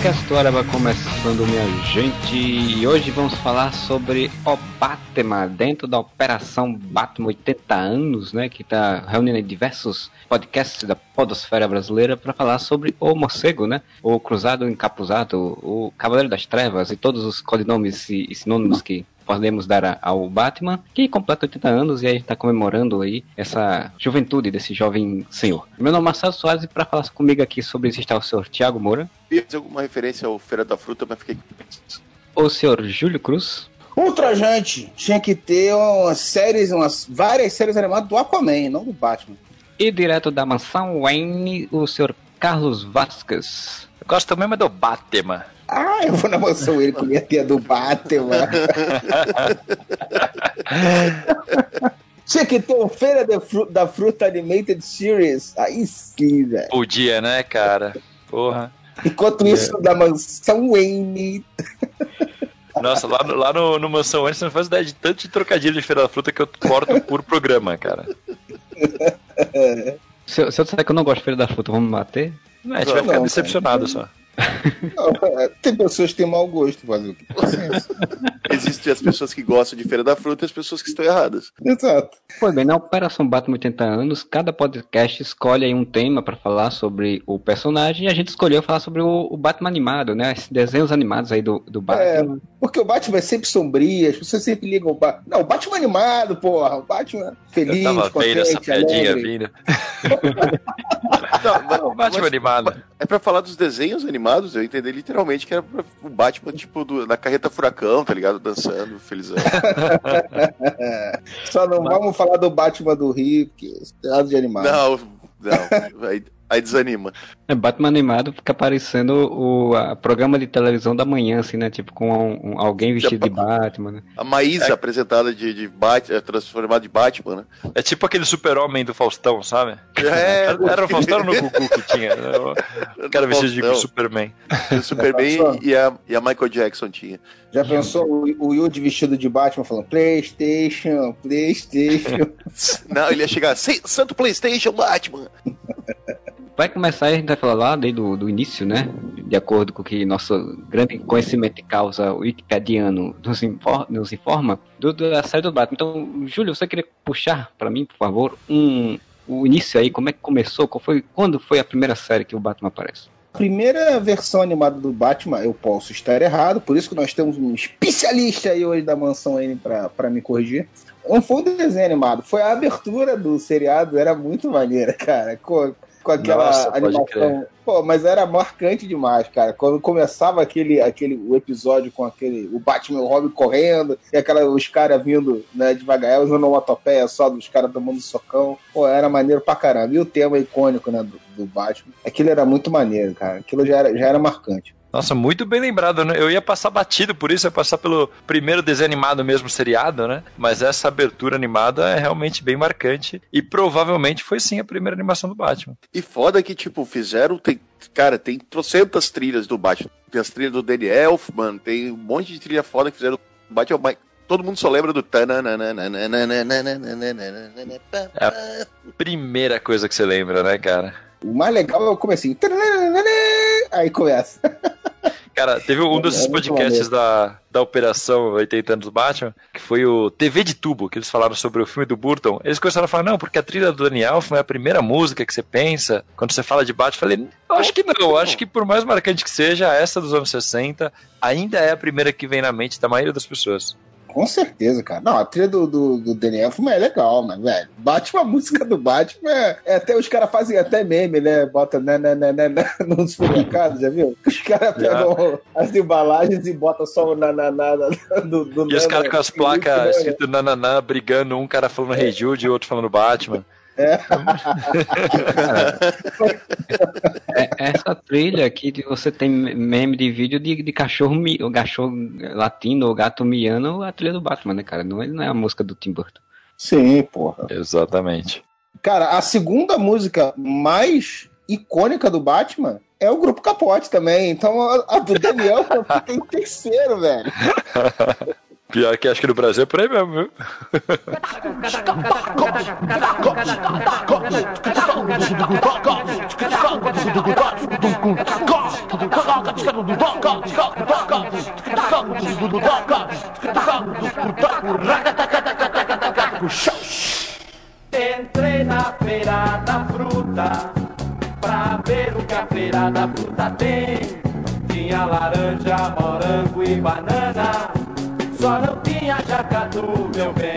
Podcast do Araba começando, minha gente. E hoje vamos falar sobre o Batman, dentro da Operação Batman 80 anos, né? Que está reunindo diversos podcasts da Podosfera Brasileira para falar sobre o morcego, né? O Cruzado Encapuzado, o Cavaleiro das Trevas e todos os codinomes e sinônimos que podemos dar ao Batman, que completa 80 anos e a gente está comemorando aí essa juventude desse jovem senhor. Meu nome é Marcelo Soares e para falar comigo aqui sobre isso está o senhor Tiago Moura. Ia fazer alguma referência ao Feira da Fruta, mas fiquei. O senhor Júlio Cruz. Ultrajante tinha que ter umas séries, umas várias séries animadas do Aquaman, não do Batman. E direto da mansão Wayne, o senhor Carlos Vasquez. Eu gosto mesmo do Batman. Ah, eu vou na mansão ele comer a tia do Batman. Tinha que ter uma feira da, fru da fruta Animated Series. Aí sim, velho. Podia, né, cara? Porra. Enquanto isso, é. da mansão Wayne. Nossa, lá, no, lá no, no Mansão Wayne você não faz ideia de tanto de trocadilho de Feira da Fruta que eu corto por programa, cara. Se, se eu disser que eu não gosto de Feira da Fruta, vamos me bater? Não, a gente não, vai ficar não, decepcionado cara. só. Não, é, tem pessoas que têm mau gosto, fazer o que Existem as pessoas que gostam de Feira da Fruta e as pessoas que estão erradas. Exato. Pois bem, na Operação Batman 80 anos, cada podcast escolhe aí um tema para falar sobre o personagem e a gente escolheu falar sobre o, o Batman animado, né? Esses desenhos animados aí do, do Batman. É, porque o Batman é sempre sombrio, as pessoas sempre ligam o Batman. Não, o Batman animado, porra. O Batman feliz, Eu tava contente, essa piadinha vindo. Não, não, o Batman animado. É pra falar dos desenhos animados, eu entendi literalmente que era o Batman, tipo, do, na carreta furacão, tá ligado? Dançando, felizão. Só não vamos falar do Batman do Rio, porque é de animado. Não, não. Aí, desanima. É, Batman animado fica parecendo o a, programa de televisão da manhã, assim, né? Tipo, com um, um, alguém vestido de Batman, né? A Maísa é. apresentada de, de Batman, é, transformada de Batman, né? É tipo aquele super-homem do Faustão, sabe? É, era, era o Faustão no Gugu que tinha. Né? O cara vestido de Superman. O Superman e a, e a Michael Jackson tinha. Já pensou o, o vestido de Batman falando Playstation, Playstation? Não, ele ia chegar, santo Playstation, Batman! Vai começar, a gente vai falar lá desde o do início, né? De acordo com o que nosso grande conhecimento de causa wikipediano nos, informa, nos informa do, da série do Batman. Então, Júlio, você queria puxar para mim, por favor, um, o início aí, como é que começou? Qual foi, quando foi a primeira série que o Batman aparece? A primeira versão animada do Batman, eu posso estar errado, por isso que nós temos um especialista aí hoje da mansão N para me corrigir. Não foi um desenho animado, foi a abertura do seriado, era muito maneira, cara com aquela Nossa, animação. Pô, mas era marcante demais, cara. Quando começava aquele, aquele o episódio com aquele o Batman e o Robin correndo, e aquela, os caras vindo né, devagar, usando uma topeia só dos caras tomando socão. Pô, era maneiro pra caramba. E o tema icônico né, do, do Batman. Aquilo era muito maneiro, cara. Aquilo já era, já era marcante. Nossa, muito bem lembrado, né? Eu ia passar batido por isso, ia passar pelo primeiro desenho animado mesmo, seriado, né? Mas essa abertura animada é realmente bem marcante e provavelmente foi sim a primeira animação do Batman. E foda que, tipo, fizeram, tem, cara, tem trocentas trilhas do Batman. Tem as trilhas do Danny Elfman, tem um monte de trilha foda que fizeram do Batman. Todo mundo só lembra do. É a primeira coisa que você lembra, né, cara? O mais legal é o comecinho. Aí começa. Cara, teve um desses é podcasts da, da Operação 80 anos do Batman, que foi o TV de Tubo, que eles falaram sobre o filme do Burton. Eles começaram a falar, não, porque a trilha do Daniel é a primeira música que você pensa quando você fala de Batman. Eu falei, eu acho que não, acho que por mais marcante que seja, essa dos anos 60 ainda é a primeira que vem na mente da maioria das pessoas. Com certeza, cara. Não, a trilha do, do, do Daniel Elfman é legal, mas, velho, Batman, a música do Batman é, é até os caras fazem até meme, né? Bota né, né, né, né, né no supermercado, já viu? Os caras pegam as embalagens e botam só o nananá do, do E os caras com as placas escrito nananá, brigando, um cara falando é. Hey Jude e outro falando Batman. É. é. essa trilha aqui de você tem meme de vídeo de, de cachorro, o cachorro latino ou gato miando, a trilha do Batman, né, cara? Não, não é a música do Tim Burton. Sim, porra. Exatamente. Cara, a segunda música mais icônica do Batman é o grupo Capote também. Então a, a do Daniel fica em terceiro, velho. Pior que acho que no Brasil é por aí mesmo, viu? Entrei na feira da fruta pra ver o que a feira da fruta tem. Tinha laranja, morango e banana, só não tinha jacatu, meu bem.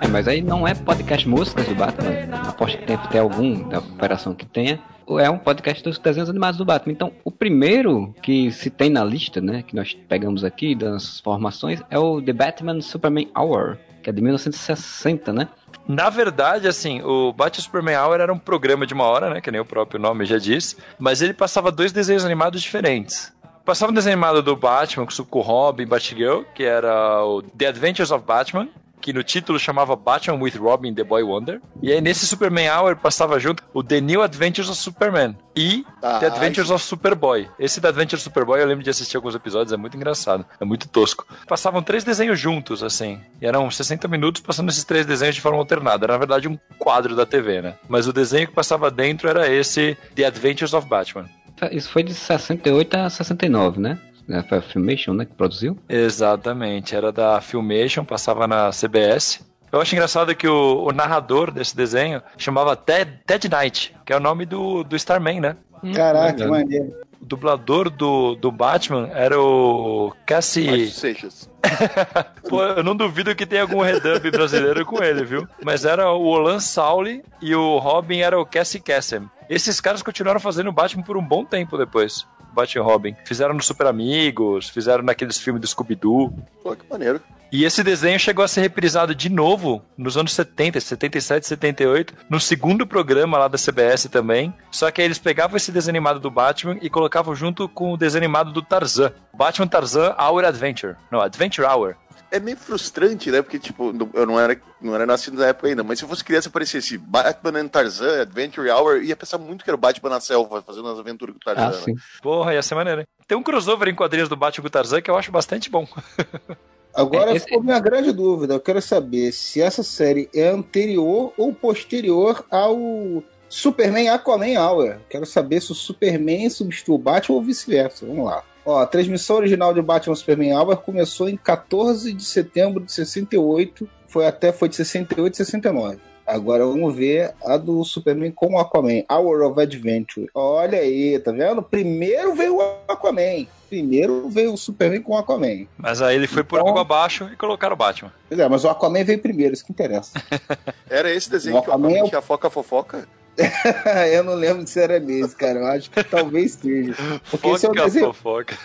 É, mas aí não é podcast músicas do Batman. Aposto que deve ter algum da operação que tenha. Ou é um podcast dos desenhos animados do Batman. Então, o primeiro que se tem na lista, né, que nós pegamos aqui das formações, é o The Batman Superman Hour, que é de 1960, né? Na verdade, assim, o Batman Superman Hour era um programa de uma hora, né? Que nem o próprio nome já diz. Mas ele passava dois desenhos animados diferentes. Passava um desenho animado do Batman com o Robin Batgirl, que era o The Adventures of Batman, que no título chamava Batman with Robin The Boy Wonder. E aí nesse Superman Hour passava junto o The New Adventures of Superman e Ah, The Adventures of Superboy. Esse The Adventures of Superboy eu lembro de assistir alguns episódios, é muito engraçado, é muito tosco. Passavam três desenhos juntos, assim, e eram 60 minutos passando esses três desenhos de forma alternada. Era na verdade um quadro da TV, né? Mas o desenho que passava dentro era esse The Adventures of Batman. Isso foi de 68 a 69, né? É, Foi a Filmation, né, que produziu. Exatamente, era da Filmation, passava na CBS. Eu acho engraçado que o, o narrador desse desenho chamava Ted, Ted Knight, que é o nome do, do Starman, né? Caraca, que maneiro. O dublador do, do Batman era o Cassie. Seixas. Pô, eu não duvido que tenha algum redub brasileiro com ele, viu? Mas era o Olan Sauli e o Robin era o Cassie Cassem. Esses caras continuaram fazendo o Batman por um bom tempo depois. Batman Robin. Fizeram no Super Amigos, fizeram naqueles filmes do Scooby-Doo. Pô, que maneiro. E esse desenho chegou a ser reprisado de novo nos anos 70, 77, 78, no segundo programa lá da CBS também. Só que aí eles pegavam esse desenho animado do Batman e colocavam junto com o desenho animado do Tarzan. Batman Tarzan Hour Adventure. Não, Adventure Hour. É meio frustrante, né? Porque, tipo, eu não era, não era nascido na época ainda, mas se eu fosse criança e aparecesse Batman and Tarzan, Adventure Hour, eu ia pensar muito que era o Batman na selva, fazendo as aventuras com o Tarzan. Ah, né? sim. Porra, ia ser maneiro, hein? Tem um crossover em quadrinhos do Batman com o Tarzan que eu acho bastante bom. Agora É, esse- ficou minha grande dúvida. Eu quero saber se essa série é anterior ou posterior ao Superman Aquaman Hour. Quero saber se o Superman substituiu o Batman ou vice-versa. Vamos lá. Ó, a transmissão original de Batman Superman Hour começou em 14 de setembro de 68, foi até foi de 68 e 69. Agora vamos ver a do Superman com o Aquaman, Hour of Adventure. Olha aí, tá vendo? Primeiro veio o Aquaman. Primeiro veio o Superman com o Aquaman. Mas aí ele foi por Então- água abaixo e colocaram o Batman. Pois é, mas o Aquaman veio primeiro, isso que interessa. Era esse desenho O que o Aquaman é o- tinha foca fofoca? eu não lembro se era nesse, cara. Eu acho que talvez seja. Porque esse é Foca, desenho. fofoca.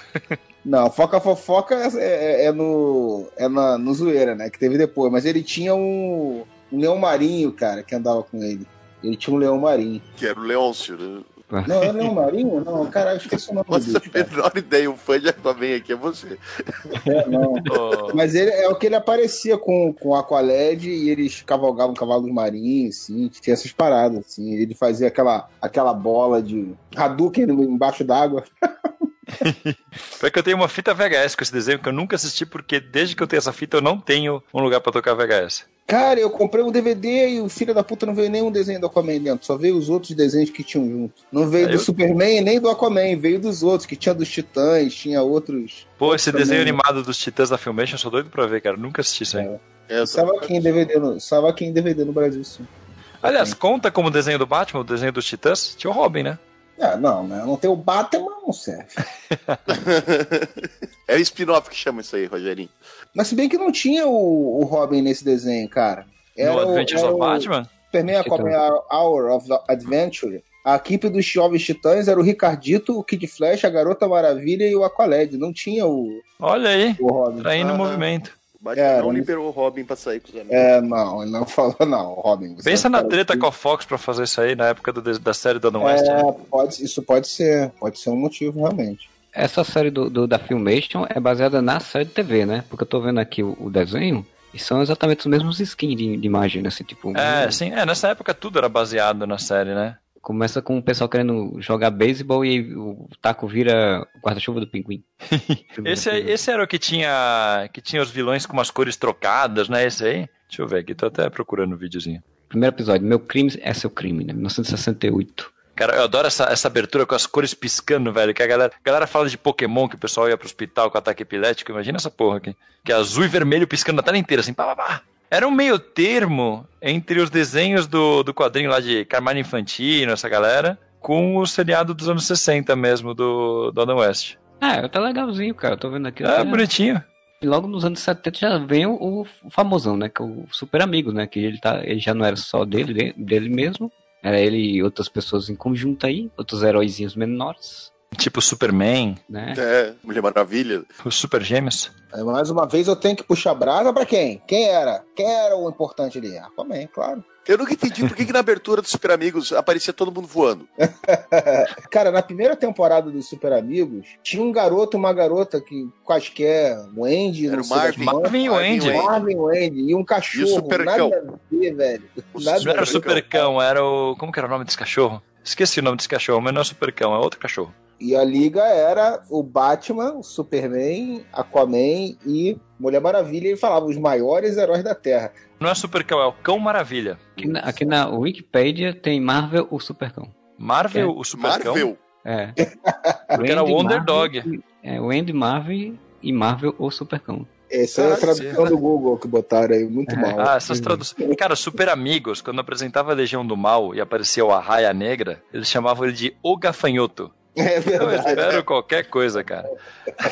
Não, Foca Fofoca é, é- é no. É na, no Zoeira, né? Que teve depois. Mas ele tinha um, um leão marinho, cara, que andava com ele. Ele tinha um leão marinho. Que era o Leôncio, né? Não, é leão marinho? Não, caralho, esqueci o nome Nossa, dele. a cara. menor ideia, o fã de Aquaman aqui é você. É, não. Ô, Mas ele é o que ele aparecia com, com o Aqualed e eles cavalgavam cavalos marinhos, assim, tinha essas paradas, assim. Ele fazia aquela, aquela bola de Hadouken embaixo d'água. Foi que eu tenho uma fita VHS com esse desenho que eu nunca assisti, porque desde que eu tenho essa fita eu não tenho um lugar pra tocar VHS. Cara, eu comprei um DVD e o filho da puta não veio nenhum desenho do Aquaman dentro, só veio os outros desenhos que tinham junto. Não veio Aí do eu- Superman nem do Aquaman, veio dos outros, que tinha dos Titãs, tinha outros. Pô, esse Também. desenho animado dos Titãs da Filmation, eu sou doido pra ver, cara. Nunca assisti isso aí. É, Estava aqui em DVD no, estava aqui em DVD no Brasil, sim. Aliás, conta como desenho do Batman, o desenho dos Titãs? Tinha o Robin, né? Ah, não, né? Não tem o Batman, não serve. é o spin-off que chama isso aí, Rogerinho. Mas se bem que não tinha o, o Robin nesse desenho, cara. no o- Adventures era of o Batman? Superman Aquaman Hour of the Adventure. A equipe dos Jovens Titãs era o Ricardito, o Kid Flash, a Garota Maravilha e o Aqualed. Não tinha o, Olha aí, o Robin. traindo o Aham. movimento. O Batman É, não né? liberou o Robin pra sair com os amigos. É, não, ele não falou, não, Robin. Pensa é na treta que- com a Fox pra fazer isso aí na época do- da série do Adam West. né? É, pode, isso pode ser, pode ser um motivo, realmente. Essa série do, do- da Filmation é baseada na série de TV, né? Porque eu tô vendo aqui o, o desenho e são exatamente os mesmos skins de, de imagem, assim, tipo. É, sim, é, nessa época tudo era baseado na série, né? Começa com o pessoal querendo jogar beisebol e aí o taco vira o guarda-chuva do pinguim. Esse, esse era o que tinha que tinha os vilões com umas cores trocadas, né? Esse aí? Deixa eu ver aqui, tô até procurando o videozinho. Primeiro episódio, Meu Crime é Seu Crime, né? 1968. Cara, eu adoro essa, essa abertura com as cores piscando, velho. Que a galera, a galera fala de Pokémon, que o pessoal ia pro hospital com ataque epilético. Imagina essa porra aqui. Que é azul e vermelho piscando na tela inteira, assim, pá, pá, pá. Era um meio termo entre os desenhos do, do quadrinho lá de Carmine Infantino, essa galera, com o seriado dos anos 60 mesmo, do, do Adam West. Ah, tá legalzinho, cara. Eu tô vendo aqui. É, até- bonitinho. E logo nos anos 70 já vem o, o famosão, né? Que é o Super Amigos, né? Que ele, tá, ele já não era só dele, de- dele mesmo. Era ele e outras pessoas em conjunto aí, outros heróizinhos menores, Tipo Superman, né? É, Mulher Maravilha. os Super Gêmeos. Aí, mais uma vez eu tenho que puxar brasa pra quem? Quem era? Quem era o importante ali? Aquaman, claro. Eu nunca entendi por que, que na abertura dos Super Amigos aparecia todo mundo voando. Cara, na primeira temporada dos Super Amigos, tinha um garoto e uma garota que quaisquer, o Andy, Era o Marvin. Marvin e o Marvin Andy. Marvin, o Andy e um cachorro. E o Supercão. Nada a ver, velho. O Nada Não era o. Supercão, era o. Como que era o nome desse cachorro? Esqueci o nome desse cachorro, mas não é Supercão, é outro cachorro. E a liga era o Batman, o Superman, Aquaman e Mulher Maravilha. Ele falava os maiores heróis da Terra. Não é Supercão, é o Cão Maravilha. Aqui na, aqui na Wikipedia tem Marvel o Supercão. Marvel, o Supercão. Marvel. É. Porque era o Underdog. Marvel e- É, o Andy Marvel e Marvel o Supercão. Essa é a tradução do Google que botaram aí, muito É. mal. Ah, essas traduções. Cara, Super Amigos, quando apresentava a Legião do Mal e aparecia o Arraia Negra, eles chamavam ele de O Gafanhoto. É Eu espero qualquer coisa, cara.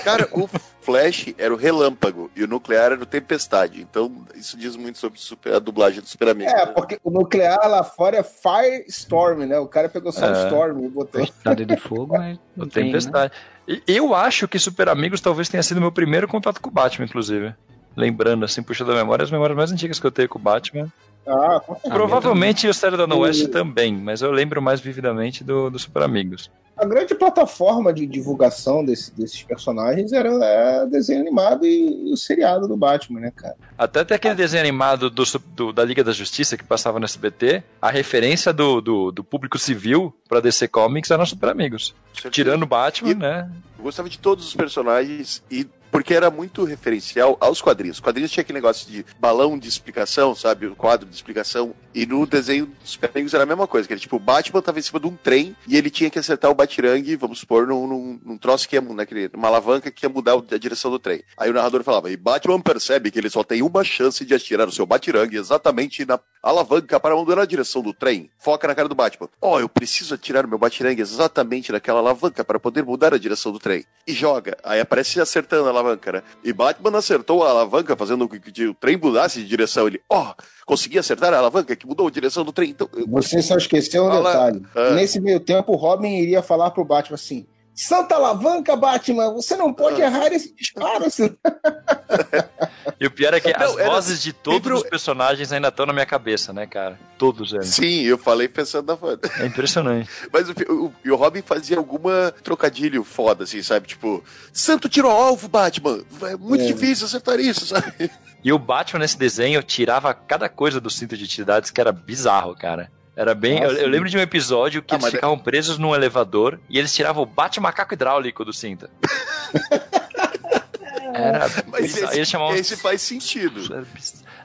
Cara, o Flash era o relâmpago e o nuclear era o tempestade. Então, isso diz muito sobre o super- a dublagem do Super Amigos. É, né? porque o nuclear lá fora é Firestorm, né? O cara pegou só o É. Storm e botou. Velocidade de fogo, mas O tem, né? Tempestade. E Eu acho que Super Amigos talvez tenha sido meu primeiro contato com o Batman, inclusive. Lembrando, assim, puxando da memória, as memórias mais antigas que eu tenho com o Batman. Ah, certeza. Provavelmente o série da No West E- também, mas eu lembro mais vividamente do, do Super Amigos. A grande plataforma de divulgação desse- desses personagens era é, desenho animado e, e o seriado do Batman, né, cara? Até tem aquele desenho animado do, do- da Liga da Justiça que passava no SBT, a referência do, do, do público civil pra DC Comics era Super Amigos. Tirando o Batman, E- né? Eu gostava de todos os personagens e porque era muito referencial aos quadrinhos. Os quadrinhos tinha aquele negócio de balão de explicação, sabe? O quadro de explicação. E no desenho dos Super Amigos era a mesma coisa. Que era tipo, o Batman tava em cima de um trem e ele tinha que acertar o batirangue, vamos supor, num, num, num troço que ia, naquele, numa alavanca que ia mudar a direção do trem. Aí o narrador falava, e Batman percebe que ele só tem uma chance de atirar o seu batirangue exatamente na alavanca para mudar a direção do trem. Foca na cara do Batman. Ó, eu preciso atirar o meu batirangue exatamente naquela alavanca para poder mudar a direção do trem. E joga. Aí aparece acertando a alavanca, né? E Batman acertou a alavanca, fazendo com que o trem mudasse de direção. Ele, ó, consegui acertar a alavanca que mudou a direção do trem. Então, eu- Você só esqueceu um detalhe. Ah. Nesse meio tempo, o Robin iria falar pro Batman assim: Santa alavanca, Batman, você não pode Ah. errar esse disparo. assim." E o pior é que Não, as era vozes de todos os personagens ainda estão na minha cabeça, né, cara? Todos eles. Sim, eu falei pensando na fã. É impressionante. Mas o, o, e o Robin fazia alguma trocadilho foda, assim, sabe? Tipo, santo tiro ao alvo, Batman. É muito É. difícil acertar isso, sabe? E o Batman nesse desenho tirava cada coisa do cinto de utilidades que era bizarro, cara. Era bem. Eu, Nossa. eu lembro de um episódio que Ah, eles é- ficavam presos num elevador e eles tiravam o bate-macaco hidráulico do cinto. Era Mas esse, chamavam. esse faz sentido.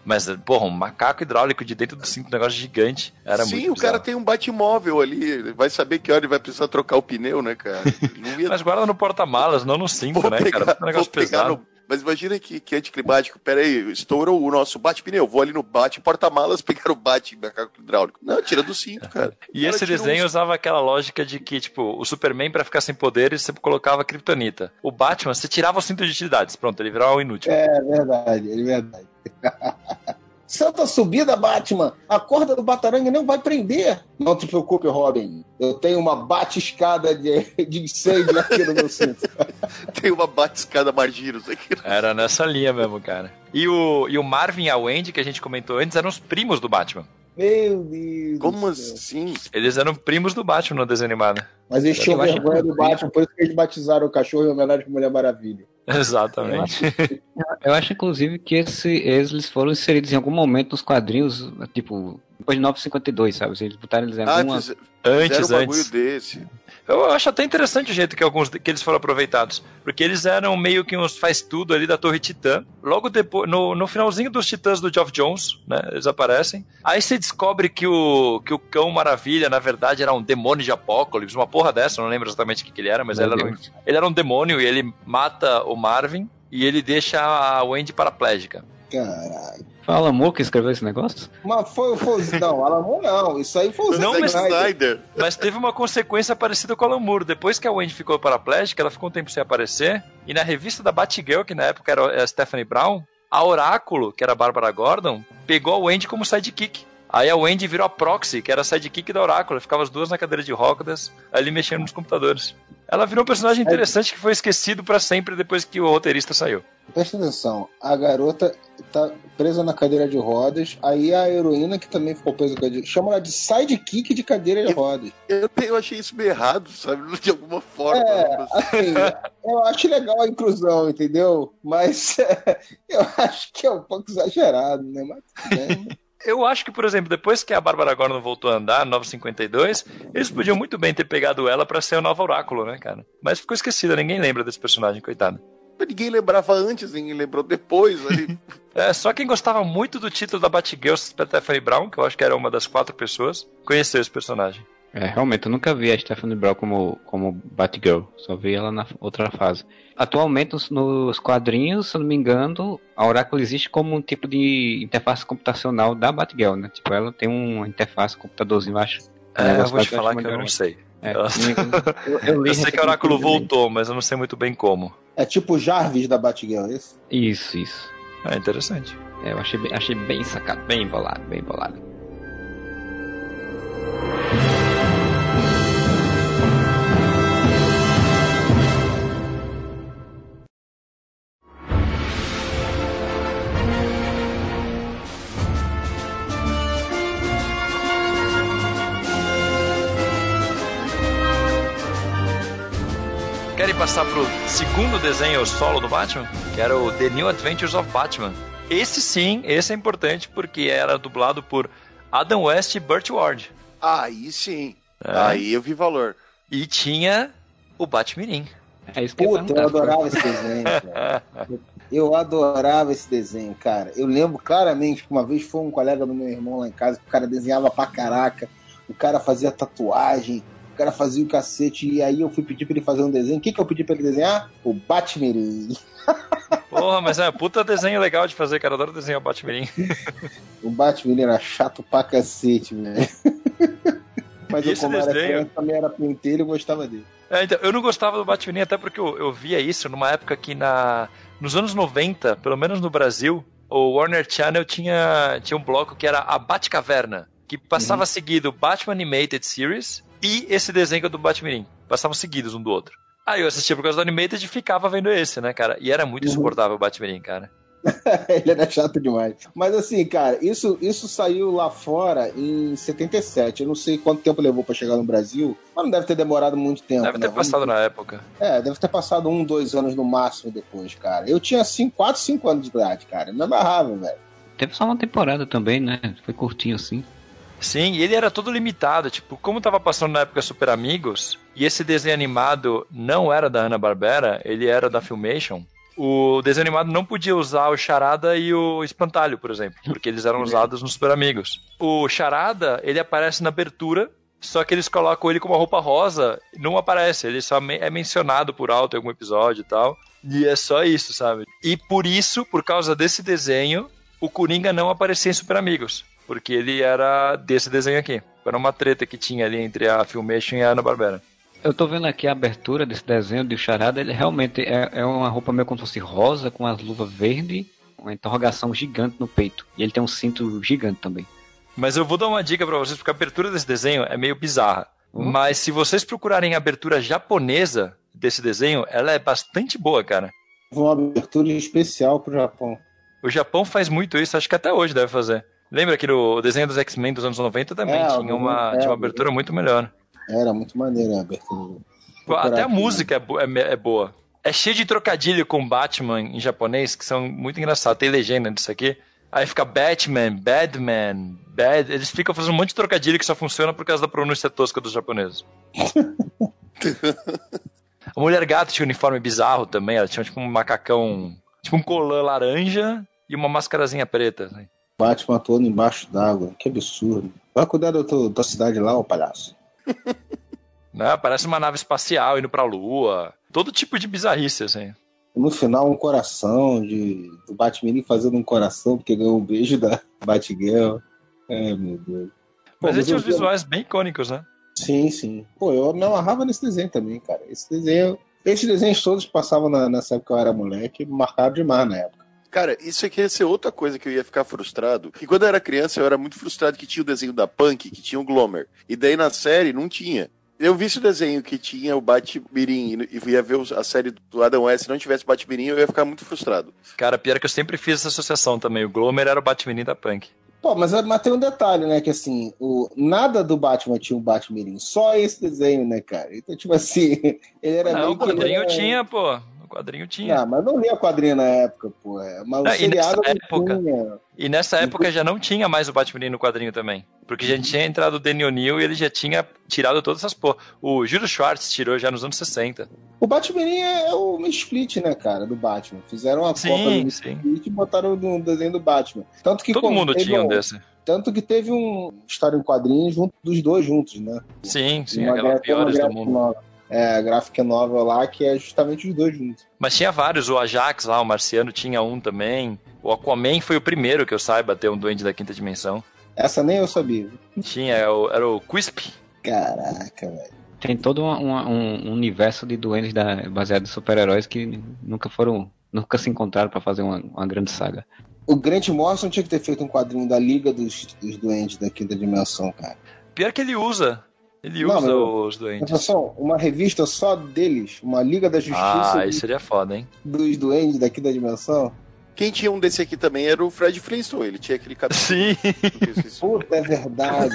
Mas, porra, um macaco hidráulico de dentro do cinto, um negócio gigante. Era Sim, muito o cara tem um Batmóvel ali. Vai saber que hora ele vai precisar trocar o pneu, né, cara? Não ia Mas guarda no porta-malas, não no cinto, Vou né, pegar- cara? É um negócio vou pegar pesado. no- Mas imagina que, que anticlimático. Pera aí, estourou o nosso bate-pneu. Vou ali no bate porta-malas pegar o bate macaco hidráulico. Não, tira do cinto, cara. E Cara, esse desenho uns- usava aquela lógica de que, tipo, o Superman, pra ficar sem poderes, sempre colocava kryptonita. O Batman, você tirava o cinto de utilidades. Pronto, ele virava um inútil. É verdade, é verdade. Santa subida, Batman! A corda do Batarangue não vai prender! Não te preocupe, Robin. Eu tenho uma bate-escada de, de incêndio aqui no meu cinto. Tem uma bate-escada Margiros aqui. Era nessa linha mesmo, cara. E o, e o Marvin e a Wendy, que a gente comentou antes, eram os primos do Batman. Meu Deus. Como assim? Eles eram primos do Batman no desenho animado. Mas eles tinham vergonha do Batman, por isso que eles batizaram o cachorro em homenagem à Mulher Maravilha. Exatamente. Eu acho, eu acho, inclusive, que esse, eles foram inseridos em algum momento nos quadrinhos, tipo, depois de 952, sabe? Eles botaram eles em alguma... Antes, antes, um antes. desse. Eu acho até interessante o jeito que alguns que eles foram aproveitados. Porque eles eram meio que uns faz-tudo ali da Torre Titã. Logo depois, no, no finalzinho dos Titãs do Geoff Jones, né? Eles aparecem. Aí você descobre que o, que o Cão Maravilha, na verdade, era um demônio de Apocalipse, uma porra dessa, não lembro exatamente o que, que ele era, mas ele era, um, ele era um demônio e ele mata o Marvin e ele deixa a Wendy paraplégica. Caralho. Foi o Alan Moore que escreveu esse negócio? Mas foi, foi não, Alan Moore não. Isso aí foi o Não, Zack mas- Snyder. Mas teve uma consequência parecida com a Alan Moore. Depois que a Wendy ficou paraplégica, ela ficou um tempo sem aparecer. E na revista da Batgirl, que na época era a Stephanie Brown, a Oráculo, que era a Bárbara Gordon, pegou a Wendy como sidekick. Aí a Wendy virou a Proxy, que era a sidekick da Oráculo. Ficava as duas na cadeira de rodas, ali mexendo nos computadores. Ela virou um personagem interessante que foi esquecido pra sempre depois que o roteirista saiu. Presta atenção, a garota tá presa na cadeira de rodas, aí a heroína que também ficou presa na cadeira, chama ela de sidekick de cadeira de rodas. Eu, eu achei isso meio errado, sabe? De alguma forma. É, assim, eu acho legal a inclusão, entendeu? Mas eu acho que é um pouco exagerado, né? Mas tudo bem. Eu acho que, por exemplo, depois que a Bárbara Gordon voltou a andar, 952, eles podiam muito bem ter pegado ela pra ser o novo Oráculo, né, cara? Mas ficou esquecida, ninguém lembra desse personagem, coitado. Ninguém lembrava antes, ninguém lembrou depois. Ali. É, só quem gostava muito do título da Batgirl, Stephanie Brown, que eu acho que era uma das quatro pessoas, conheceu esse personagem. É, realmente, eu nunca vi a Stephanie Brown como, como Batgirl, só vi ela na outra fase. Atualmente, nos, nos quadrinhos, se eu não me engano, a Oracle existe como um tipo de interface computacional da Batgirl, né? Tipo, ela tem uma interface computadorzinho, eu acho. Um É, eu vou te falar que eu não sei. É, Eu- eu, eu sei que o Oráculo voltou, mas eu não sei muito bem como. É tipo o Jarvis da Batgirl, é isso? Isso, isso. É interessante. É, eu achei achei bem sacado, bem bolado, bem bolado. Passar pro segundo desenho solo do Batman? Que era o The New Adventures of Batman. Esse sim, esse é importante porque era dublado por Adam West e Burt Ward. Aí sim. É. Aí eu vi valor. E tinha o Batmirim. É isso que Puta, eu adorava esse desenho, cara. Eu adorava esse desenho, cara. Eu lembro claramente que uma vez foi um colega do meu irmão lá em casa, que o cara desenhava pra caraca, o cara fazia tatuagem, cara fazia o cacete, e aí eu fui pedir pra ele fazer um desenho. O que, que eu pedi pra ele desenhar? O Batmirim. Porra, mas é puta desenho legal de fazer, cara. Eu adoro desenhar o Batmirim. O Batmirim era chato pra cacete, velho. Mas eu, como era desenho? criança, também era pentelho e gostava dele. É, então, eu não gostava do Batmirim até porque eu, eu via isso numa época que na, nos anos 90, pelo menos no Brasil, o Warner Channel tinha, tinha um bloco que era a Batcaverna, que passava seguido Batman Animated Series e esse desenho do Batmirim. Passavam seguidos um do outro. Aí eu assistia por causa do Animated e ficava vendo esse, né, cara? E era muito Uhum. insuportável o Batmirim, cara. Ele era chato demais. Mas assim, cara, isso, isso saiu lá fora em 77. Eu não sei quanto tempo levou pra chegar no Brasil, mas não deve ter demorado muito tempo. Deve né? ter passado na época. É, deve ter passado um, dois anos no máximo depois, cara. Eu tinha 4, 5 anos de idade, cara. Eu me amarrava, velho. Teve só uma temporada também, né? Foi curtinho assim. Sim, ele era todo limitado. Tipo, como tava passando na época Super Amigos, e esse desenho animado não era da Hanna-Barbera, ele era da Filmation, o desenho animado não podia usar o Charada e o Espantalho, por exemplo, porque eles eram usados nos Super Amigos. O Charada, ele aparece na abertura, só que eles colocam ele com uma roupa rosa, não aparece, ele só é mencionado por alto em algum episódio e tal. E é só isso, sabe? E por isso, por causa desse desenho, o Coringa não aparecia em Super Amigos. Porque ele era desse desenho aqui. Era uma treta que tinha ali entre a Filmation e a Ana-Barbera. Eu tô vendo aqui a abertura desse desenho de Charada, ele realmente é, é uma roupa meio como se fosse rosa, com as luvas verdes, uma interrogação gigante no peito. E ele tem um cinto gigante também. Mas eu vou dar uma dica pra vocês, porque a abertura desse desenho é meio bizarra. Hum? Mas se vocês procurarem a abertura japonesa desse desenho, ela é bastante boa, cara. Uma abertura especial pro Japão. O Japão faz muito isso, acho que até hoje deve fazer. Lembra que no desenho dos X-Men dos anos 90 também É, tinha, uma, é, tinha uma abertura muito melhor. Era muito maneiro a abertura. Até a Coragem, música é, bo- é me- é boa. É cheio de trocadilho com Batman em japonês, que são muito engraçados. Tem legenda disso aqui. Aí fica Batman, Badman, Bad. Eles ficam fazendo um monte de trocadilho que só funciona por causa da pronúncia tosca dos japoneses. a mulher gato tinha um uniforme bizarro também. Ela tinha tipo um macacão, tipo um colã laranja e uma mascarazinha preta. assim. Batman todo embaixo d'água. Que absurdo. Vai cuidar da tua, da cidade lá, ô palhaço. Né? Parece uma nave espacial indo pra lua. Todo tipo de bizarrice, assim. No final, um coração de, do Batman fazendo um coração porque ganhou um beijo da Batgirl. É, meu Deus. Pô, Mas ele tinha os visuais bem icônicos, né? Sim, sim. Pô, eu me amarrava nesse desenho também, cara. Esse desenho. Esses desenhos todos passavam na, nessa época que eu era moleque, marcaram demais na época. Cara, isso aqui ia ser outra coisa que eu ia ficar frustrado. Que quando eu era criança, eu era muito frustrado que tinha o desenho da Punk, que tinha o Glomer. E daí na série não tinha. Eu vi esse desenho que tinha o Batmirim e ia ver a série do Adam West, se não tivesse Batmirim, eu ia ficar muito frustrado. Cara, pior que eu sempre fiz essa associação também. O Glomer era o Batman da Punk. Pô, mas, mas tem um detalhe, né? Que assim, o, nada do Batman tinha um Batmirim, só esse desenho, né, cara? Então, tipo assim, ele era Não, meio o quadrinho que, né? tinha, pô. Quadrinho tinha. Não, mas não lia quadrinho na época, pô. Mas Não, o e seriado nessa não época- tinha. E nessa época já não tinha mais o Batman no quadrinho também. Porque já tinha entrado o Danny O'Neill e ele já tinha tirado todas essas porra. O Júlio Schwartz tirou já nos anos 60. O Batmirim é, o split, né, cara, do Batman. Fizeram uma Sim, cópia do split e botaram no desenho do Batman. Tanto que Todo mundo tinha um desse. Tanto que teve um história em quadrinhos junto dos dois juntos, né? Sim, sim, Uma uma piores do mundo. novel. É, a graphic novel lá, que é justamente os dois juntos. Mas tinha vários. O Ajax lá, o Marciano, tinha um também. O Aquaman foi o primeiro que eu saiba ter um duende da quinta dimensão. Essa nem eu sabia. Tinha, era o, era o Quisp. Caraca, velho. Tem todo uma- uma- um universo de duendes da, baseado em super-heróis que nunca foram. Nunca se encontraram pra fazer uma, uma grande saga. O Grant Morrison tinha que ter feito um quadrinho da Liga dos, dos Doentes da Quinta Dimensão, cara. Pior que ele usa. Ele Não, usa meu- os doentes. Atenção, uma revista só deles, uma Liga da Justiça Ah, isso seria foda, hein? dos Doentes da Quinta Dimensão. Quem tinha um desse aqui também era o Fred Flintstone. Ele tinha aquele cabelo. Sim. Puta, é verdade,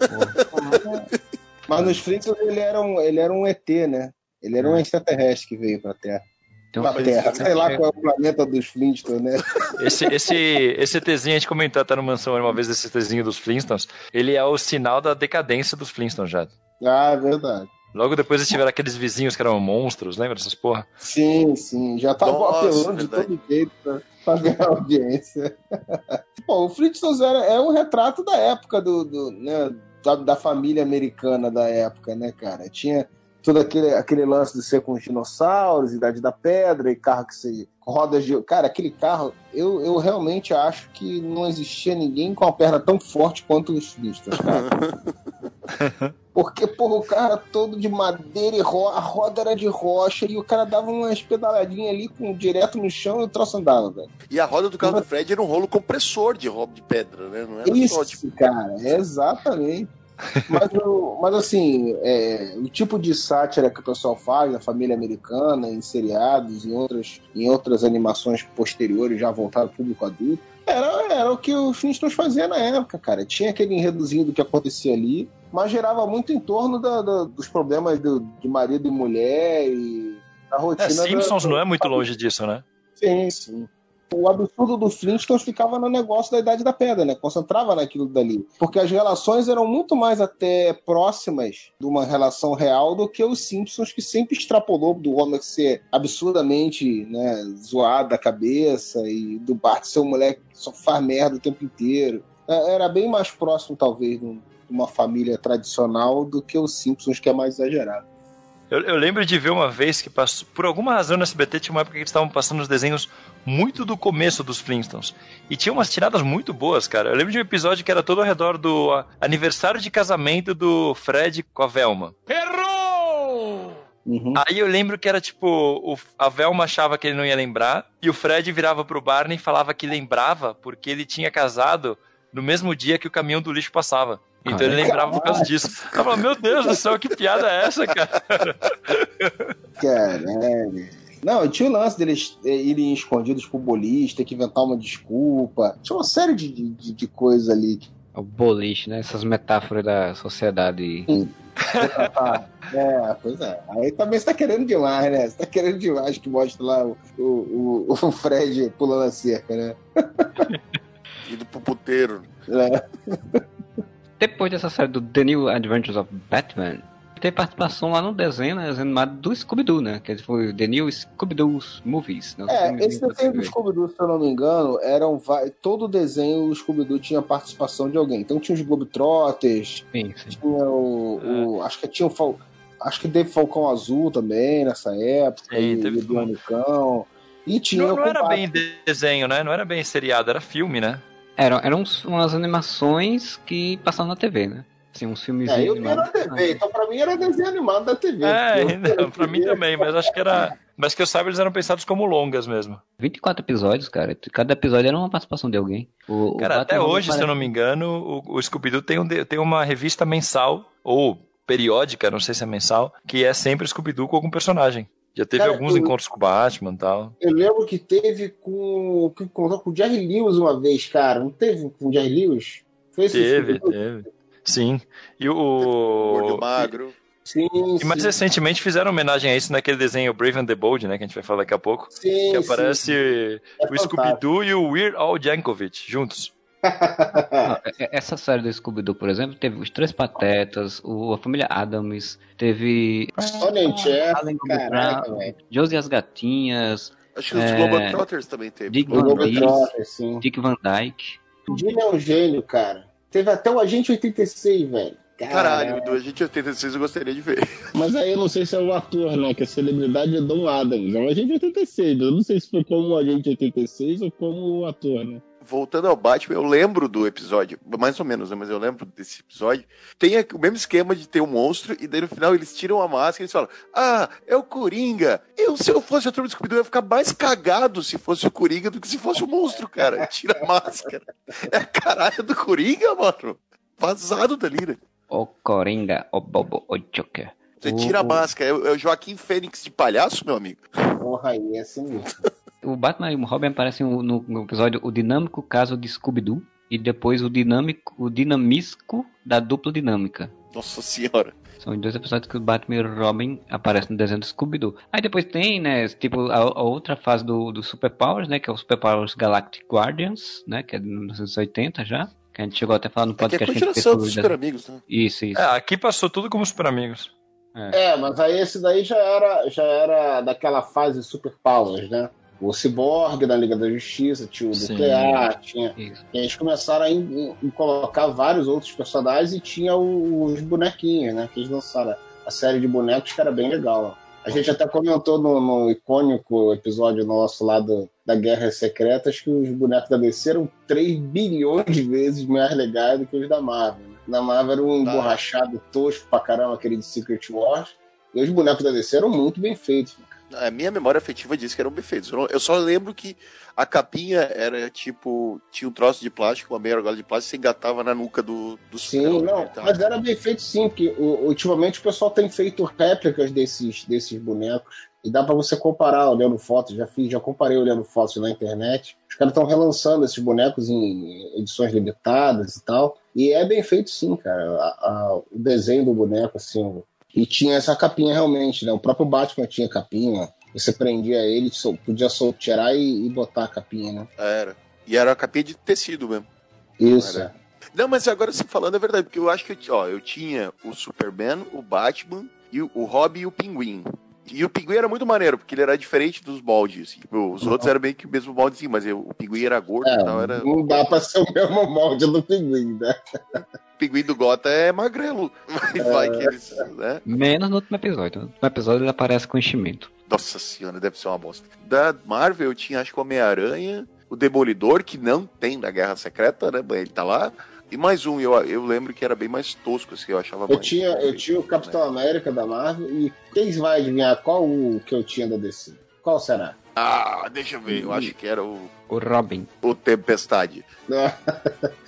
cara. Mas nos Flintstones ele era um, ele era um ET, né? Ele era um extraterrestre que veio pra Terra. Então, Pra Terra. Sei lá qual é o planeta dos Flintstones, né? Esse, esse, esse ETzinho, a gente comentou até no Mansão uma vez, esse ETzinho dos Flintstones, ele é o sinal da decadência dos Flintstones já. Ah, é verdade. Logo depois eles tiveram aqueles vizinhos que eram monstros, lembra dessas porra? Sim, sim. Já tava Nossa, apelando de todo jeito pra, pra ganhar audiência. Pô, o Flintstones era, é um retrato da época do, do, né, da, da família americana da época, né, cara? Tinha todo aquele, aquele lance de ser com os dinossauros, Idade da Pedra e carro que se rodas de. Cara, aquele carro, eu, eu realmente acho que não existia ninguém com a perna tão forte quanto os Flintstones, cara. Porque, porra, o cara todo de madeira e ro a roda era de rocha e o cara dava umas pedaladinhas ali com, direto no chão e o troço andava, velho. E a roda do carro do Fred era um rolo compressor de roubo de pedra, né? Não era só, Isso, tipo, cara, exatamente. Mas, o- mas assim, é, o tipo de sátira que o pessoal faz da família americana, em seriados, em outras, em outras animações posteriores, já voltaram ao público adulto, era, era o que os Flintstones faziam na época, cara. Tinha aquele enredozinho do que acontecia ali, mas gerava muito em torno da- da- dos problemas do- de marido e mulher e da rotina. É, Simpsons da- não é muito longe disso, né? Sim, sim. O absurdo do Flintstones ficava no negócio da Idade da Pedra, né? Concentrava naquilo dali. Porque as relações eram muito mais até próximas de uma relação real do que os Simpsons, que sempre extrapolou do Homer ser absurdamente né, zoado da cabeça e do Bart ser um moleque que só faz merda o tempo inteiro. É, Era bem mais próximo, talvez, de um- uma família tradicional do que os Simpsons, que é mais exagerado. Eu, eu lembro de ver uma vez que passou, por alguma razão no SBT tinha uma época que eles estavam passando os desenhos muito do começo dos Flintstones. E tinha umas tiradas muito boas, cara. Eu lembro de um episódio que era todo ao redor do ah, aniversário de casamento do Fred com a Velma. Uhum. Aí eu lembro que era tipo, o- a Velma achava que ele não ia lembrar, e o Fred virava pro Barney e falava que lembrava porque ele tinha casado no mesmo dia que o caminhão do lixo passava. Então ele lembrava por causa disso. Eu falava, meu Deus do céu, que piada é essa, cara? Caralho. Não, tinha o lance deles eh, irem escondidos pro boliche, ter que inventar uma desculpa. Tinha uma série de, de, de coisas ali. O boliche, né? Essas metáforas da sociedade é, pois é. Aí também você tá querendo demais, né? Você tá querendo demais que mostre lá o, o, o Fred pulando a cerca, né? Indo pro puteiro. É. Depois dessa série do The New Adventures of Batman, tem participação lá no desenho, né, animado do Scooby-Doo, né? Que foi The New Scooby-Doo's Movies. Né, É, esse desenho do. Scooby-Doo, se eu não me engano, eram va- todo desenho o Scooby-Doo tinha participação de alguém. Então tinha os Globetrotters, Sim, sim. tinha o, o- acho que tinha o Fal- acho que teve Falcão Azul também nessa época, Sim, e, teve e do Cão. E tinha Não, o não era bem desenho, né? Não era bem seriado, era filme, né? Eram, eram uns- umas animações que passavam na TV, né? Assim, uns filmes É, eu vi na TV, então pra mim era desenho animado da TV. É, Eu- não, pra mim também, mas acho que era. Mas que eu saiba, eles eram pensados como longas mesmo. 24 episódios, cara. Cada episódio era uma participação de alguém. O, o Cara, Batman até hoje, se eu parece- não me engano, o, o Scooby-Doo tem, um, tem uma revista mensal, ou periódica, não sei se é mensal, que é sempre o Scooby-Doo com algum personagem. Já teve Cara, alguns eu- encontros com o Batman e tal. Eu lembro que teve com. que contou com o Jerry Lewis uma vez, cara. Não teve com o Jerry Lewis? Foi esse Teve, Scooby-Doo? teve. Sim. E Gordo o. magro. Sim, E mais sim. recentemente fizeram homenagem a isso naquele desenho Brave and the Bold, né? Que a gente vai falar daqui a pouco. Sim, Que sim. aparece É o. Scooby-Doo e o Weird Al Yankovic juntos. É- é- essa série do Scooby-Doo, por exemplo, teve os Três Patetas, o, a família Adams, teve caraca, Brown, velho. Josie e as Gatinhas, Acho que os É. Globetrotters também teve. Dick O Van Dyke, sim. Dick Van Dyke. O Dino é um gênio, cara. Teve até o Agente 86, velho. Caralho, do Agente 86 eu gostaria de ver. Mas aí eu não sei se é o ator, né? Que a celebridade é Dom Adams. É um agente 86, mas eu não sei se foi como o agente 86 ou como o ator, né? Voltando ao Batman, eu lembro do episódio, mais ou menos, né? Mas eu lembro desse episódio. Tem aqui o mesmo esquema de ter um monstro, e daí no final eles tiram a máscara e eles falam: Ah, é o Coringa. Eu, se eu fosse a turma do Scooby-Doo, eu ia ficar mais cagado se fosse o Coringa do que se fosse o monstro, cara. Tira a máscara. É a caralho do Coringa, mano. Vazado dali, né? O Coringa, o Bobo, o Joker. Você tira a máscara. É o é o Joaquim Fênix de palhaço, meu amigo. Porra, aí é assim mesmo. O Batman e o Robin aparecem no, no episódio O Dinâmico Caso de Scooby-Doo e depois o Dinâmico, o Dinamisco da Dupla Dinâmica. Nossa senhora. São os dois episódios que o Batman e o Robin aparecem no desenho do Scooby-Doo. Aí depois tem, né, tipo, a, a outra fase do, do Super Powers, né, que é o Super Powers Galactic Guardians, né, que é de 1980 já. Que a gente chegou até a falar no É que é a podcast. que a gente fez continuação dos Super Amigos, né? Isso, isso. É, aqui passou tudo como super amigos. É, mas aí esse daí já era, já era daquela fase Super Powers, né? O Cyborg da Liga da Justiça, tinha o. Nuclear, tinha. isso. E eles começaram a colocar vários outros personagens e tinha o- os bonequinhos, né? Que eles lançaram a série de bonecos que era bem legal. A gente até comentou no, no icônico episódio nosso lá do, da Guerras Secretas que os bonecos da DC eram 3 bilhões de vezes mais legais do que os da Marvel. né? Na Marvel era um Tá. emborrachado tosco pra caramba, aquele de Secret Wars. E os bonecos da DC eram muito bem feitos. A minha memória afetiva diz que eram bem feitos. Eu, eu só lembro que a capinha era tipo. Tinha um troço de plástico, uma meia argola de plástico, e você engatava na nuca do, do Sim, super-homem, não, tá? mas era bem feito sim, porque ultimamente o pessoal tem feito réplicas desses, desses bonecos e dá pra você comparar olhando fotos. Já fiz, já comparei olhando fotos na internet. Os caras estão relançando esses bonecos em edições limitadas e tal. E é bem feito sim, cara. A- a- o desenho do boneco, assim. E tinha essa capinha realmente, né? O próprio Batman tinha capinha. Você prendia ele, podia sol- tirar e, e botar a capinha, né? Era. E era uma capinha de tecido mesmo. Isso. Era. Não, mas agora você falando é verdade, porque eu acho que ó, eu tinha o Superman, o Batman, e o, o Robin e o Pinguim. E o Pinguim era muito maneiro, porque ele era diferente dos moldes. Tipo, os outros eram meio que o mesmo moldezinho, mas eu- o Pinguim era gordo É, e tal. Era... não dá pra ser o mesmo molde do pinguim, né? O Pinguim do Gota é magrelo. Vai, vai que eles. Né? Menos no último episódio. No último episódio ele aparece com enchimento. Nossa senhora, deve ser uma bosta. Da Marvel eu tinha, acho que o Homem-Aranha, o Demolidor, que não tem na Guerra Secreta, né? Mas ele tá lá. E mais um, eu, eu lembro que era bem mais tosco, assim, eu achava Eu mais- tinha, eu tinha o Capitão América da Marvel e quem vai adivinhar qual o que eu tinha da DC? Qual será? Ah, deixa eu ver, eu acho que era o, O Robin. o Tempestade.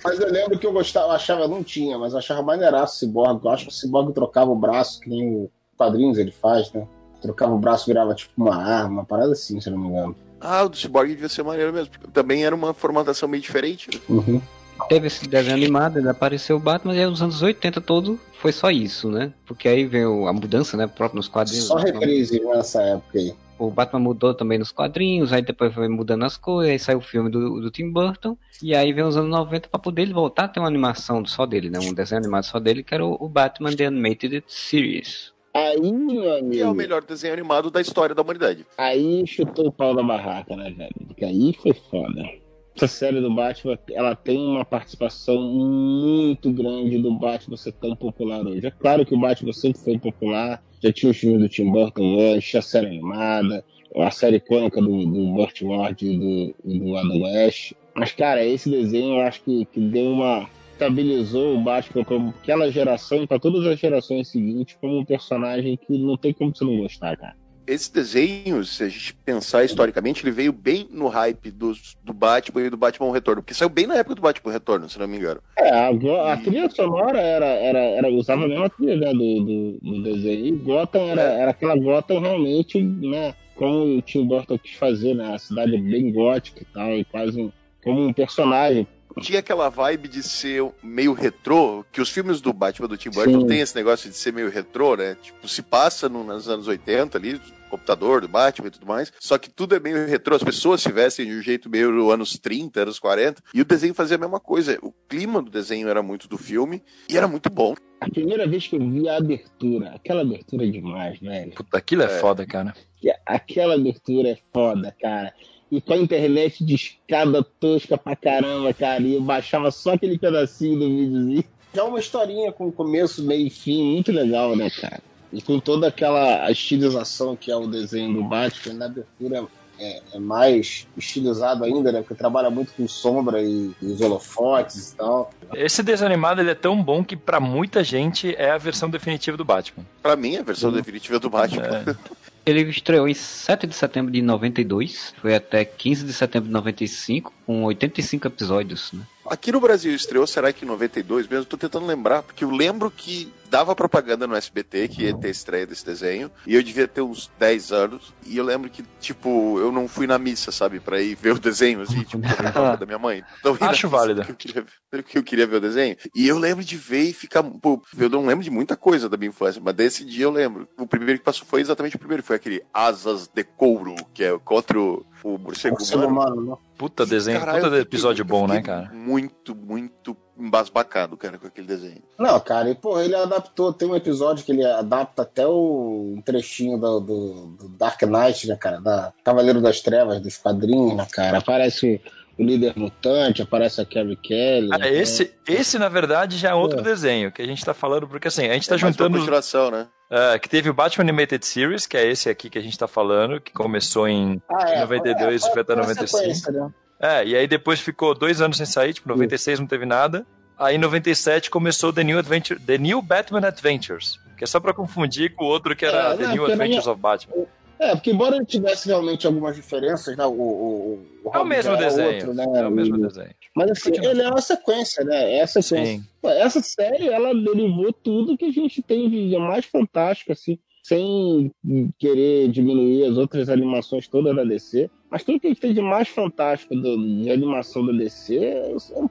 Mas eu lembro que eu gostava, eu achava, não tinha, mas eu achava maneiraço o Cyborg. Eu acho que o Cyborg trocava o braço, que nem o quadrinhos ele faz, né? Trocava o braço, virava tipo uma arma, uma parada assim, se eu não me engano. Ah, o do Cyborg devia ser maneiro mesmo. porque Também era uma formatação meio diferente. né? Uhum. Teve esse desenho animado, ele apareceu o Batman, e aí os anos 80 todo foi só isso, né? Porque aí veio a mudança, né? Próprio nos quadrinhos. Só né? reprise nessa época aí. O Batman mudou também nos quadrinhos, aí depois foi mudando as coisas, aí saiu o filme do, do Tim Burton, e aí veio os anos 90 pra poder ele voltar a ter uma animação só dele, né? Um desenho animado só dele, que era o, o Batman The Animated Series. Aí, meu E é o amigo, melhor desenho animado da história da humanidade. aí chutou o pau da barraca, né, velho? Aí foi foda. Essa série do Batman, ela tem uma participação muito grande do Batman ser tão popular hoje. É claro que o Batman sempre foi popular, já tinha os filmes do Tim Burton antes, a série animada, a série icônica do, do Burt Ward e do, do Adam West. Mas, cara, esse desenho eu acho que, que deu uma. estabilizou o Batman como aquela geração e para todas as gerações seguintes como um personagem que não tem como você não gostar, cara. Esse desenho, se a gente pensar historicamente, ele veio bem no hype dos, do Batman e do Batman Retorno. Porque saiu bem na época do Batman Retorno, se não me engano. É, a, a trilha sonora era, era, era, usava a mesma trilha né, do, do, do desenho. E Gotham era, era aquela Gotham realmente, né? Como o Tim Burton quis fazer, né? A cidade bem gótica e tal, e quase um, como um personagem. Tinha aquela vibe de ser meio retrô, que os filmes do Batman do Tim Burton Sim. tem esse negócio de ser meio retrô, né? Tipo, se passa no, nos anos 80 ali, computador do Batman e tudo mais. Só que tudo é meio retrô, as pessoas se vestem de um jeito meio anos 30, anos 40. E o desenho fazia a mesma coisa. O clima do desenho era muito do filme e era muito bom. A primeira vez que eu vi a abertura, aquela abertura é demais, velho. Puta, aquilo é, É. foda, cara. Que Aquela abertura é foda, cara. E com a internet de escada tosca pra caramba, cara. E eu baixava só aquele pedacinho do videozinho. Já é uma historinha com começo, meio e fim, muito legal, né, cara? E com toda aquela estilização que é o desenho do Batman, na abertura é, é mais estilizado ainda, né? Porque trabalha muito com sombra e, e os holofotes e tal. Esse desenho animado ele é tão bom que pra muita gente é a versão definitiva do Batman. Pra mim, a versão definitiva do Batman. É. Ele estreou em 7 de setembro de 92, foi até 15 de setembro de 95, com 85 episódios, né? Aqui no Brasil estreou, será que em 92 mesmo? Tô tentando lembrar, porque eu lembro que dava propaganda no SBT que ia ter a estreia desse desenho, e eu devia ter uns 10 anos, e eu lembro que, tipo, eu não fui na missa, sabe, pra ir ver o desenho, assim, tipo, da minha mãe. Não, na Acho válida. porque Eu queria, ver- porque eu queria ver o desenho. E eu lembro de ver e ficar, pô, eu não lembro de muita coisa da minha infância, mas desse dia eu lembro. O primeiro que passou foi exatamente o primeiro, foi aquele Asas de Couro, que é contra o, o morcego O humano. humano, né? Puta desenho, Caralho, puta episódio bom, né, cara? Muito, muito embasbacado, cara, com aquele desenho. Não, cara, e porra, ele adaptou, tem um episódio que ele adapta até o um trechinho do, do, do Dark Knight, né, cara? Da Cavaleiro das Trevas, dos quadrinhos, né, cara? Aparece o líder mutante, aparece a Carrie Kelly. Ah, né? esse, esse, na verdade, já é outro É. desenho que a gente tá falando, porque assim, a gente tá É mais uma juntando. continuação, né? É, que teve o Batman Animated Series, que é esse aqui que a gente tá falando, que começou em. Ah, é, 92 é, foi até uma 95. sequência, né? É, e aí depois ficou dois anos sem sair, tipo, 96 não teve nada. Aí em 97 começou The New, Adventure, The New Batman Adventures, que é só pra confundir com o outro que era É, The não, New Adventures of Batman. É, porque embora ele tivesse realmente algumas diferenças, né? O, o, o É o mesmo já desenho. outro, né? É o mesmo desenho. Mas assim, ele é uma sequência, né? É a sequência. Sim. Essa série, ela derivou tudo que a gente tem de mais fantástico, assim, sem querer diminuir as outras animações todas da DC. Mas tudo que a gente tem de mais fantástico do- de animação da DC,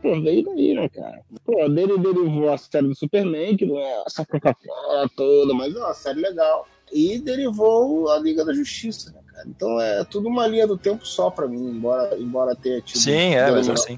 pô, veio daí, né, cara? Pô, dele derivou a série do Superman, que não é essa Coca-Cola toda, mas é uma série legal. E derivou a Liga da Justiça, né, cara? Então é tudo uma linha do tempo só pra mim, embora, embora tenha tido. Sim, é, mas assim.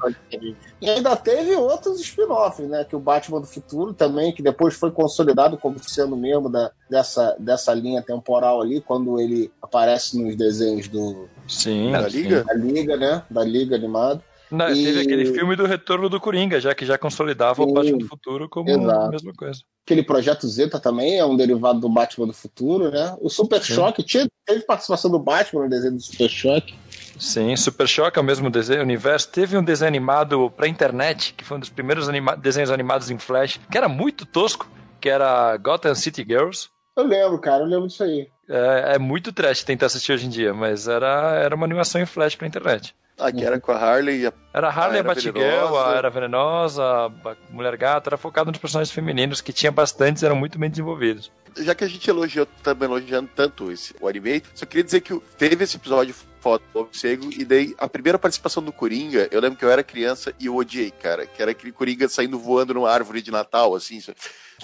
E ainda teve outros spin-offs, né? Que o Batman do Futuro também, que depois foi consolidado como sendo mesmo da, dessa, dessa linha temporal ali, quando ele aparece nos desenhos do, Sim. Da sim. Liga? da Liga, né? Da Liga animada. Não, E- Teve aquele filme do Retorno do Coringa, já que já consolidava o Sim, Batman do Futuro como exato. a mesma coisa. Aquele Projeto Zeta também é um derivado do Batman do Futuro, né? O Super Sim. Choque tinha, teve participação do Batman no desenho do Super Choque. Sim, Super Choque é o mesmo desenho, universo. Teve um desenho animado pra internet, que foi um dos primeiros anima- desenhos animados em Flash, que era muito tosco, que era Gotham City Girls. Eu lembro, cara, eu lembro disso aí. É, é muito trash tentar assistir hoje em dia, mas era, era uma animação em Flash pra internet. Ah, que era com a Harley e a Era Harley, Ah, a era Batgirl, venenosa. a Era Venenosa, a Mulher Gata, era focado nos personagens femininos que tinha bastantes, eram muito bem desenvolvidos. já que a gente elogiou, estamos elogiando tanto esse, o anime, só queria dizer que teve esse episódio foto do morcego, e daí a primeira participação do Coringa, eu lembro que eu era criança e eu odiei, cara, que era aquele Coringa saindo voando numa árvore de Natal, assim.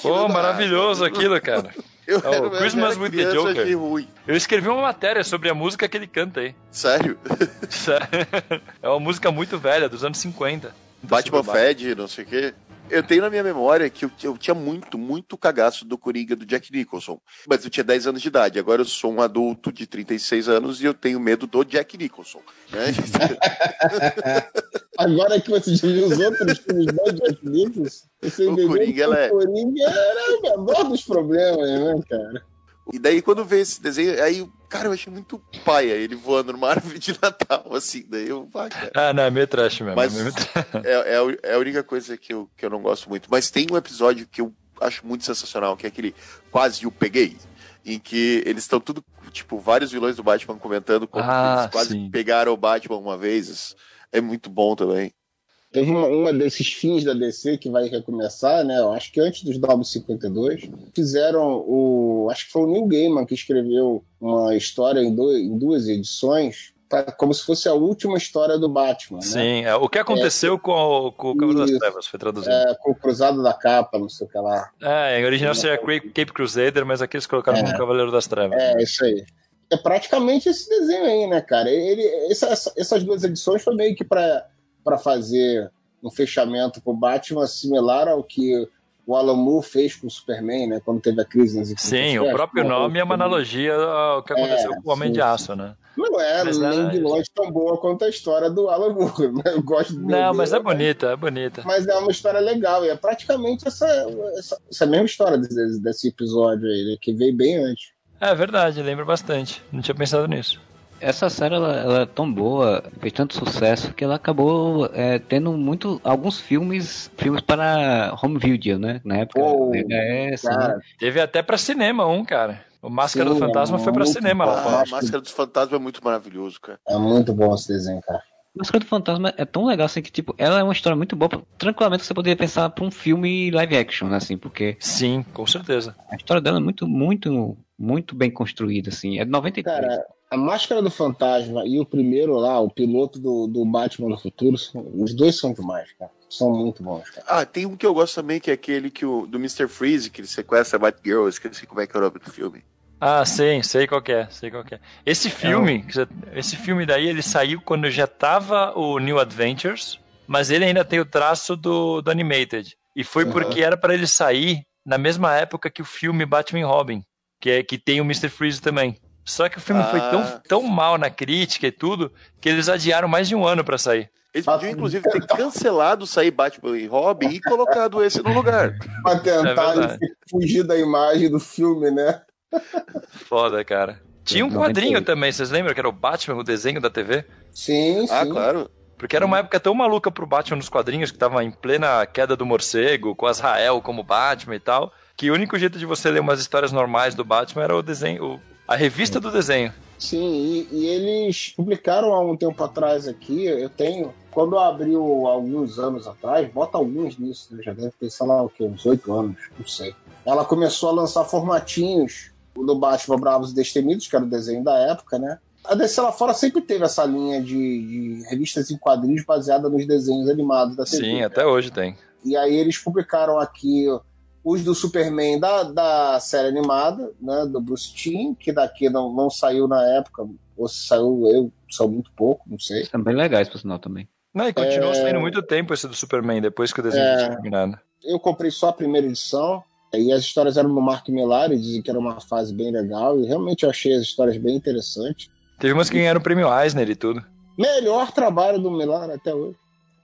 Pô, maravilhoso aquilo, cara. Eu É o era, Christmas eu with the Joker. Eu escrevi uma matéria sobre a música que ele canta aí. Sério? É uma música muito velha, dos anos 50. Batman Sobre o Fed, não sei o quê. Eu tenho na minha memória que eu, eu tinha muito, muito cagaço do Coringa do Jack Nicholson. Mas eu tinha 10 anos de idade. Agora eu sou um adulto de 36 anos e eu tenho medo do Jack Nicholson. Né? Agora que você já viu os outros filmes do Jack Nicholson, você O Coringa, que ela é- o Coringa era o menor dos problemas, né, cara? e daí quando vê esse desenho, aí, cara, eu achei muito paia ele voando numa árvore de Natal, assim. Daí eu, cara. Ah, não, é meio trash mesmo. Mas é meio trash. é, é é a única coisa que eu, que eu não gosto muito. Mas tem um episódio que eu acho muito sensacional, que é aquele Quase o Peguei. Em que eles estão tudo, tipo, vários vilões do Batman comentando como Ah, eles quase sim. pegaram o Batman uma vez. É muito bom também. Teve uma, uma desses fins da DC que vai recomeçar, né? Eu acho que antes dos 952, fizeram o. Acho que foi o Neil Gaiman que escreveu uma história em, em duas edições, pra- como se fosse a última história do Batman, né? Sim, é, o que aconteceu com, o, com o Cavaleiro das. Trevas, foi traduzido. É, com o Cruzado da Capa, não sei o que lá. É, em original seria Cape Crusader, mas aqui eles colocaram É. como Cavaleiro das Trevas. É, isso aí. É praticamente esse desenho aí, né, cara? Ele, essa- essa- essas duas edições foi meio que pra pra fazer um fechamento pro Batman similar ao que o Alan Moore fez com o Superman, né? Quando teve a crise nas Sim, Infinitas o próprio Pô, nome é uma analogia ao que aconteceu É, com o Homem sim, de sim. Aço, né? Não é Mas nem é- de longe tão boa quanto a história do Alan Moore, né? Eu gosto do Não, mas é dele, bonita, é bonita. Mas é uma história legal, e é praticamente essa, essa, essa mesma história desse, desse episódio aí, né, que veio bem antes. É verdade, lembro bastante. Não tinha pensado nisso. Essa série ela, ela é tão boa, fez tanto sucesso que ela acabou é, tendo muito alguns filmes, filmes para home video, né? Na época. VHS, né? Teve até pra cinema um, cara. O Máscara Sim, do Fantasma é foi pra muito cinema lá fora. Ah, Máscara dos Fantasmas é muito maravilhoso, cara. é muito bom esse desenho, cara. Máscara do Fantasma é tão legal assim que, tipo, ela é uma história muito boa. Tranquilamente você poderia pensar pra um filme live action, né, assim, porque Sim, com certeza. a história dela é muito, muito, muito bem construída, assim. É de 93. Cara, a Máscara do Fantasma e o primeiro lá, o piloto do, do Batman no Futuro, são- os dois são demais, cara. São muito bons, cara. Ah, tem um que eu gosto também, que é aquele que o, do Mr. Freeze, que ele sequestra a Batgirl, eu esqueci como é que é o nome do filme. Ah, sei, sei qual que é, sei qual que é. Esse filme, que você- esse filme daí, ele saiu quando já tava o New Adventures, mas ele ainda tem o traço do, do Animated. E foi Uhum. porque era pra ele sair na mesma época que o filme Batman Robin, que, é, que tem o Mr. Freeze também. Só que o filme foi Ah. tão, tão mal na crítica e tudo, que eles adiaram mais de um ano pra sair. Eles podiam, inclusive, ter cancelado sair Batman e Robin e colocado esse no lugar. Pra tentar É fugir da imagem do filme, né? Foda, cara. Tinha um 98. quadrinho também, vocês lembram que era o Batman, o desenho da TV? Sim, sim. Ah, claro. Porque era uma época tão maluca pro Batman nos quadrinhos, que tava em plena queda do morcego, com Azrael como Batman e tal, que o único jeito de você ler umas histórias normais do Batman era o desenho, o- a revista do desenho. Sim, e, e eles publicaram há um tempo atrás aqui, eu tenho, quando abriu alguns anos atrás, bota alguns nisso, né? já deve ter, sei lá, o quê, uns oito anos, não sei. Ela começou a lançar formatinhos do Batman Bravos e Destemidos, que era o desenho da época, né? A DC lá fora sempre teve essa linha de, de revistas em quadrinhos baseada nos desenhos animados da TV. Sim, até hoje tem. E aí eles publicaram aqui os do Superman da, da série animada, né, do Bruce Timm, que daqui não, não saiu na época, ou se saiu eu, saiu muito pouco, não sei. São bem legais, por sinal, também. Não, e continuou É. saindo muito tempo esse do Superman, depois que o desenho É. tinha terminado. Eu comprei só a primeira edição, e as histórias eram do Mark Millar, e dizem que era uma fase bem legal, e realmente eu achei as histórias bem interessantes. Teve umas que ganharam o prêmio Eisner e tudo. Melhor trabalho do Millar até hoje.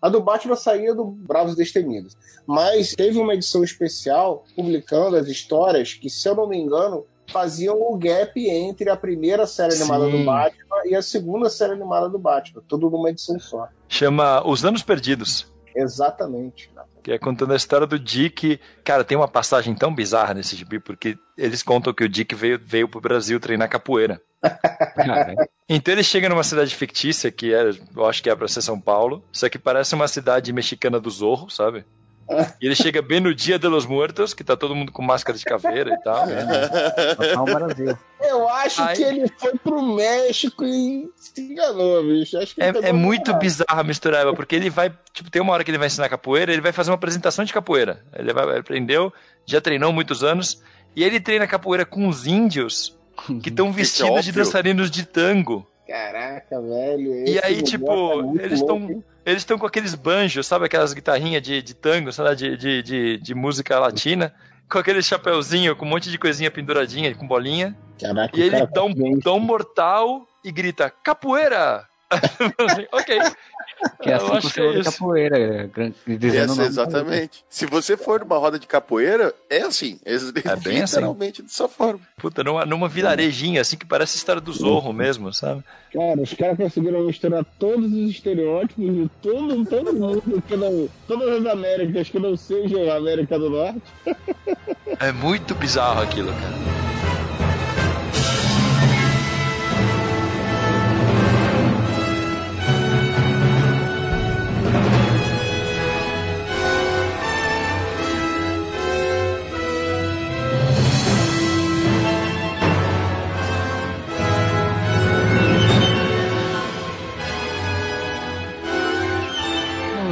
A do Batman saía do Bravos Destemidos. Mas teve uma edição especial publicando as histórias que, se eu não me engano, faziam o gap entre a primeira série animada Sim. do Batman e a segunda série animada do Batman. Tudo numa edição só. Chama Os Anos Perdidos. Exatamente. Que é contando a história do Dick. Cara, tem uma passagem tão bizarra nesse gibi, porque eles contam que o Dick veio, veio pro Brasil treinar capoeira. Então ele chega numa cidade fictícia, que é, eu acho que é pra ser São Paulo, só que parece uma cidade mexicana do Zorro, sabe? E ele chega bem no dia de los muertos, que tá todo mundo com máscara de caveira e tal. Total Brasil. Eu acho Aí- que ele foi pro México e se enganou, bicho. Que É, é muito errado. bizarro a porque ele vai, tipo, tem uma hora que ele vai ensinar capoeira, ele vai fazer uma apresentação de capoeira. Ele, vai, ele aprendeu, já treinou muitos anos, e ele treina capoeira com os índios que estão vestidos de óbvio. dançarinos de tango. Caraca, velho. E aí, tipo, é eles estão? Eles estão com aqueles banjos, sabe aquelas guitarrinhas de, de tango, lá, de, de, de, de música latina, com aquele chapeuzinho, com um monte de coisinha penduradinha, com bolinha. Caraca, E ele cara dá um, dá um mortal e grita, capoeira! Assim, ok. Que é assim que você é capoeira, dizendo Essa, exatamente. Se você for numa roda de capoeira, é assim. É, É bem assim. literalmente dessa forma. Puta, numa, numa vilarejinha, assim, que parece a história do Zorro mesmo, sabe? Cara, os caras conseguiram misturar todos os estereótipos de todo, todo mundo, que não, todas as Américas que não sejam a América do Norte. É muito bizarro aquilo, cara.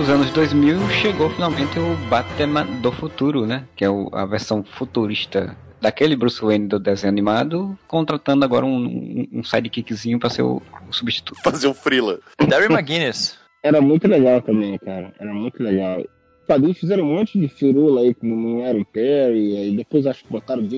Nos anos 2000 chegou finalmente o Batman do futuro, né? Que é o- a versão futurista daquele Bruce Wayne do desenho animado, contratando agora um, um, um sidekickzinho pra ser o, o substituto. Fazer um frila. Darry McGuinness. Era muito legal também, cara. Era muito legal. Os quadrinhos fizeram um monte de firula aí, como não era o Perry, aí depois acho que botaram o um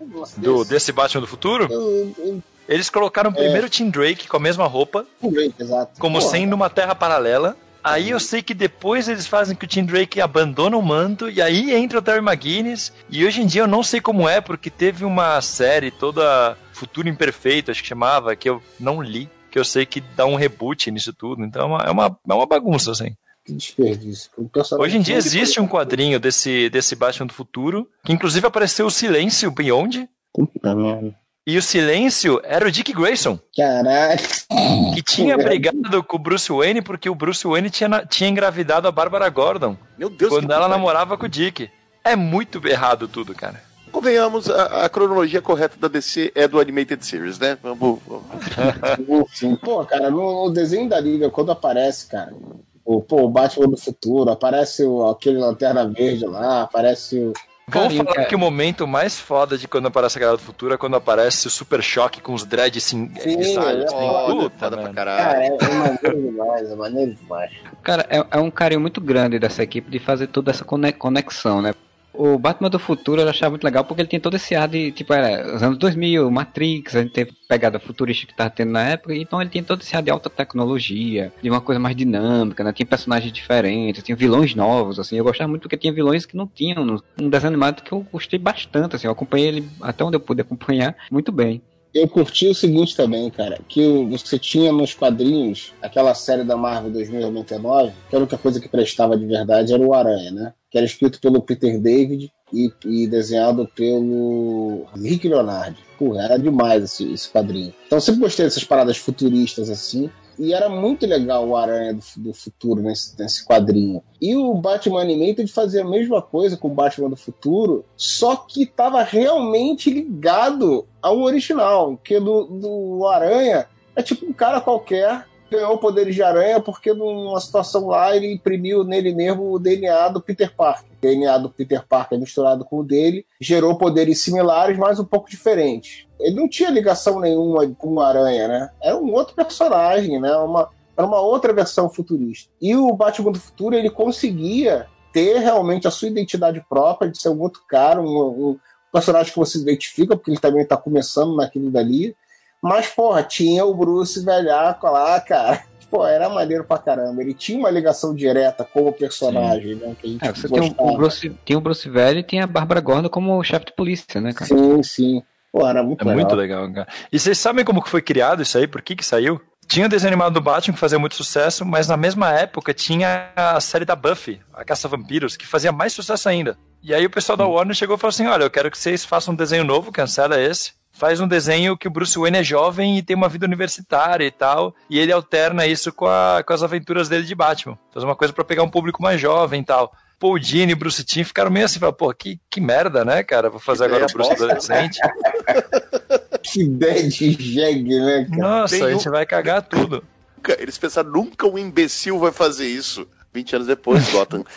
negócio Do, desse. desse Batman do futuro, Eu- eu- eles colocaram primeiro o Tim Drake com a mesma roupa, lembrei, exato. como Porra, sendo uma terra paralela. Aí eu sei que depois eles fazem que o Tim Drake abandona o manto, e aí entra o Terry McGuinness. E hoje em dia eu não sei como é, porque teve uma série toda Futuro Imperfeito, acho que chamava, que eu não li, que eu sei que dá um reboot nisso tudo. Então é uma, é uma, é uma bagunça, assim. Que desperdício. Hoje em dia existe um quadrinho desse, desse Batman do futuro, que inclusive apareceu o Silêncio Beyond, Puta merda. E o Silêncio era o Dick Grayson. Caralho. que tinha brigado com o Bruce Wayne porque o Bruce Wayne tinha, tinha engravidado a Bárbara Gordon Meu Deus quando ela namorava com o Dick. É muito errado tudo, cara. Convenhamos, a, a cronologia correta da DC é do Animated Series, né? Vamos. Sim. Pô, cara, no, no desenho da Liga, quando aparece, cara, o, pô, o Batman do futuro, aparece o, aquele Lanterna Verde lá, aparece o. Vamos Carinho, falar cara. que o momento mais foda de quando aparece a Galera do Futuro é quando aparece o Super Choque com os dreads assim, Sim, grisalhos. é assim. Foda, Puta, foda pra mano. Cara, caralho. é, é maneiro demais, é maneiro demais. Cara, é, é um carinho muito grande dessa equipe de fazer toda essa cone- conexão, né? O Batman do futuro eu achava muito legal porque ele tem todo esse ar de, tipo, era os anos 2000, Matrix, a gente teve pegada futurista que tava tendo na época, então ele tem todo esse ar de alta tecnologia, de uma coisa mais dinâmica, né? Tinha personagens diferentes, tinha vilões novos, assim, eu gostava muito porque tinha vilões que não tinham um desenho animado que eu gostei bastante, assim, eu acompanhei ele até onde eu pude acompanhar muito bem. Eu curti o seguinte também, cara, que você tinha nos quadrinhos aquela série da Marvel 2099, que a única coisa que prestava de verdade era o Aranha, né? Que era escrito pelo Peter David e, e desenhado pelo Rick Leonardi. Porra, era demais esse, esse quadrinho. Então eu sempre gostei dessas paradas futuristas assim. E era muito legal o Aranha do, do futuro nesse, nesse quadrinho. E o Batman Animated fazia a mesma coisa com o Batman do futuro, só que estava realmente ligado ao original. Que do, do Aranha é tipo um cara qualquer ganhou poderes de aranha porque numa situação lá ele imprimiu nele mesmo o DNA do Peter Parker. O DNA do Peter Parker misturado com o dele gerou poderes similares, mas um pouco diferentes. Ele não tinha ligação nenhuma com o Aranha, né? Era um outro personagem, né? Uma, era uma outra versão futurista. E o Batman do Futuro ele conseguia ter realmente a sua identidade própria, de ser um outro cara, um, um personagem que você se identifica, porque ele também está começando naquilo dali. Mas, porra, tinha o Bruce velhaco lá, cara. Pô, era maneiro pra caramba. Ele tinha uma ligação direta com o personagem, né? Que a gente É, você tem um, o Bruce, tem o Bruce velho e tem a Bárbara Gordon como chefe de polícia, né, cara? Sim, sim. Pô, era muito É legal. muito legal, cara. E vocês sabem como que foi criado isso aí? Por que que saiu? Tinha o desenho animado do Batman que fazia muito sucesso, mas na mesma época tinha a série da Buffy, a Caça Vampiros, que fazia mais sucesso ainda. E aí o pessoal da Warner chegou e falou assim: olha, eu quero que vocês façam um desenho novo, cancela esse. Faz um desenho que o Bruce Wayne é jovem e tem uma vida universitária e tal. E ele alterna isso com, a- com as aventuras dele de Batman. Faz uma coisa pra pegar um público mais jovem e tal. Paul Dini e Bruce Timm ficaram meio assim, falaram, pô, que, que merda, né, cara? Vou fazer agora o Bruce adolescente. Que ideia de jegue, né, cara? Nossa, Tem a um- gente vai cagar tudo. Eles pensaram, nunca um imbecil vai fazer isso. 20 anos depois, Gotham.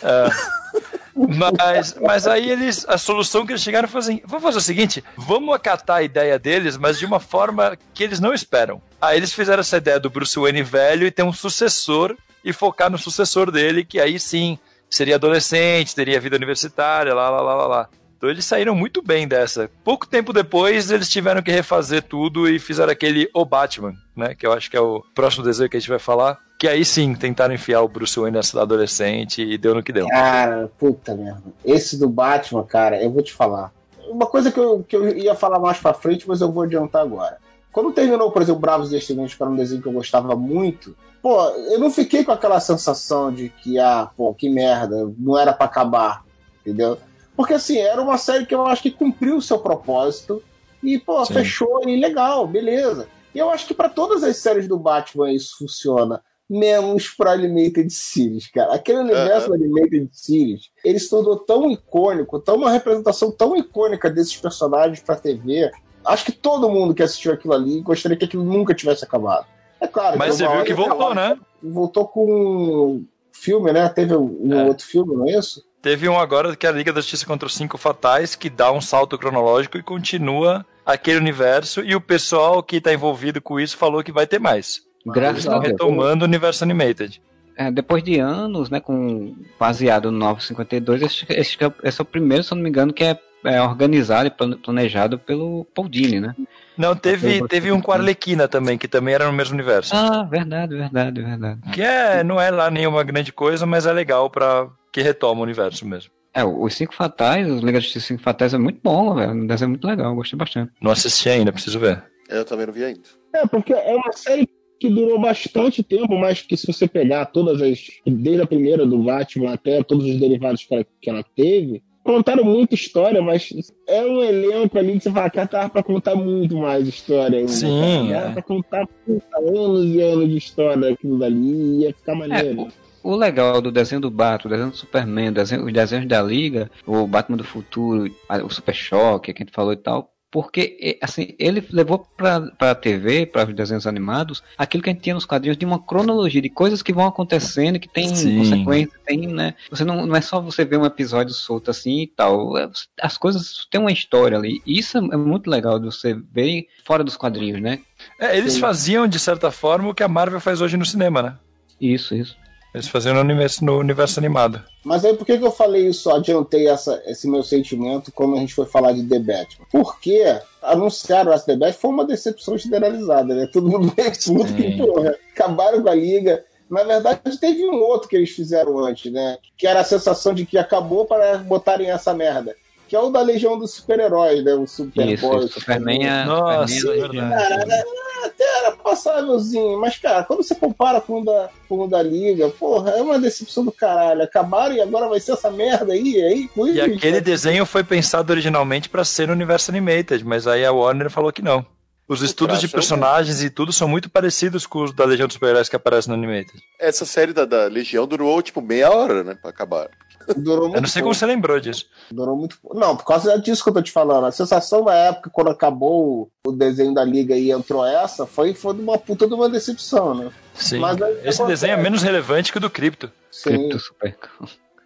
Mas, mas aí eles, a solução que eles chegaram foi assim: vamos fazer o seguinte, vamos acatar a ideia deles, mas de uma forma que eles não esperam. Aí eles fizeram essa ideia do Bruce Wayne velho e ter um sucessor e focar no sucessor dele, que aí sim seria adolescente, teria vida universitária, lá, lá, lá, lá, lá. Então eles saíram muito bem dessa. Pouco tempo depois, eles tiveram que refazer tudo e fizeram aquele O Batman, né? Que eu acho que é o próximo desenho que a gente vai falar. Que aí sim tentaram enfiar o Bruce Wayne nessa adolescente e deu no que deu. Cara, puta merda. Esse do Batman, cara, eu vou te falar. Uma coisa que eu, que eu ia falar mais pra frente, mas eu vou adiantar agora. Quando terminou, por exemplo, Bravos Destemidos, que era um desenho que eu gostava muito, pô, eu não fiquei com aquela sensação de que, ah, pô, que merda, não era pra acabar, entendeu? Porque, assim, era uma série que eu acho que cumpriu o seu propósito e, pô, Sim. fechou e legal, beleza. E eu acho que pra todas as séries do Batman isso funciona menos pra Animated Series, cara. Aquele universo da Animated Series, ele se tornou tão icônico, tão uma representação tão icônica desses personagens pra TV. Acho que todo mundo que assistiu aquilo ali gostaria que aquilo nunca tivesse acabado. É claro. Mas você viu que voltou, né? Voltou com filme, né? Teve um É. outro filme, não é isso? Teve um agora que é a Liga da Justiça contra os Cinco Fatais, que dá um salto cronológico e continua aquele universo. E o pessoal que tá envolvido com isso falou que vai ter mais. Graças Eles a estão Deus. retomando o universo animated. É, depois de anos, né, com baseado no 952, esse, esse, esse é o primeiro, se eu não me engano, que é, é organizado e plane- planejado pelo Paul Dini, né? Não, teve, teve um com a Arlequina também, que também era no mesmo universo. Ah, verdade, verdade, verdade. Que é, não é lá nenhuma grande coisa, mas é legal pra que retoma o universo mesmo. É, os Cinco Fatais, os Liga da Justiça Cinco Fatais é muito bom, velho. Um desenho muito legal, gostei bastante. Não assisti ainda, preciso ver. Eu também não vi ainda. É, porque é uma série que durou bastante tempo, mas que se você pegar todas as. Desde a primeira do Batman até todos os derivados que ela, que ela teve, contaram muita história, mas é um elenco ali que você fala que tava pra contar muito mais história ainda. Sim, cara. Era é. pra contar puta, anos e anos de história daquilo dali, ia ficar maneiro. O legal do desenho do Batman, o desenho do Superman, o desenho- os desenhos da Liga, o Batman do Futuro, o Super Choque, que a gente falou e tal, porque assim, ele levou pra, pra TV, para os desenhos animados, aquilo que a gente tinha nos quadrinhos de uma cronologia de coisas que vão acontecendo, que tem Sim. consequências, tem, né? Você não, não é só você ver um episódio solto assim e tal. é, As coisas têm uma história ali. E isso é muito legal de você ver fora dos quadrinhos, né? É, eles Sim. faziam, de certa forma, o que a Marvel faz hoje no cinema, né? Isso, isso. Eles faziam no universo, no universo animado. Mas aí por que, que eu falei isso, adiantei essa, esse meu sentimento quando a gente foi falar de The Batman? Porque anunciaram essa The Batman foi uma decepção generalizada, né? Todo mundo puto Sim. que, porra, acabaram com a liga. Na verdade, teve um outro que eles fizeram antes, né? Que era a sensação de que acabou para botarem essa merda. Que é o da Legião dos Super-Heróis, né? O Isso, Superboy. isso. Superman é. Nossa, Superman é verdade. Cara, né, até era passávelzinho, mas, cara, quando você compara com o da, com o da Liga, porra, é uma decepção do caralho. Acabaram e agora vai ser essa merda aí, aí, E aquele desenho foi pensado originalmente pra ser no universo animated, mas aí a Warner falou que não. Os estudos de é o personagens e tudo são muito parecidos com os da Legião dos Super-Heróis que aparecem no animated. Essa série da, da Legião durou tipo meia hora, né? Pra acabar. Durou muito Eu não sei como pouco. você lembrou disso. Durou muito pouco. Não, por causa disso que eu tô te falando. A sensação na época, quando acabou o desenho da Liga e entrou essa, foi, foi de uma puta de uma decepção, né? Sim. Mas aí Esse desenho é menos relevante que o do Crypto. Sim. Crypto Super.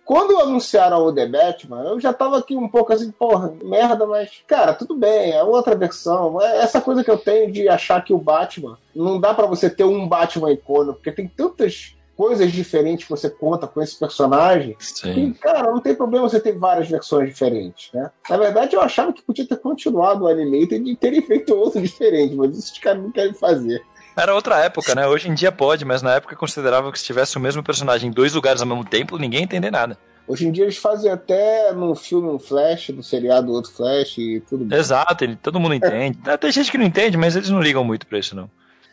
Quando anunciaram o The Batman, eu já tava aqui um pouco assim, porra, merda, mas, cara, tudo bem, é outra versão. É Essa coisa que eu tenho de achar que o Batman, não dá pra você ter um Batman icônico, porque tem tantas coisas diferentes que você conta com esse personagem, Sim. que, cara, não tem problema você ter várias versões diferentes, né? Na verdade, eu achava que podia ter continuado o Animated e terem feito outro diferente, mas isso os caras não querem fazer. Era outra época, né? Hoje em dia pode, mas na época considerava que se tivesse o mesmo personagem em dois lugares ao mesmo tempo, ninguém ia entender nada. Hoje em dia eles fazem até no filme um Flash, no seriado outro Flash e tudo bem. Exato, ele, todo mundo entende. Ah, Tem gente que não entende, mas eles não ligam muito pra isso, não.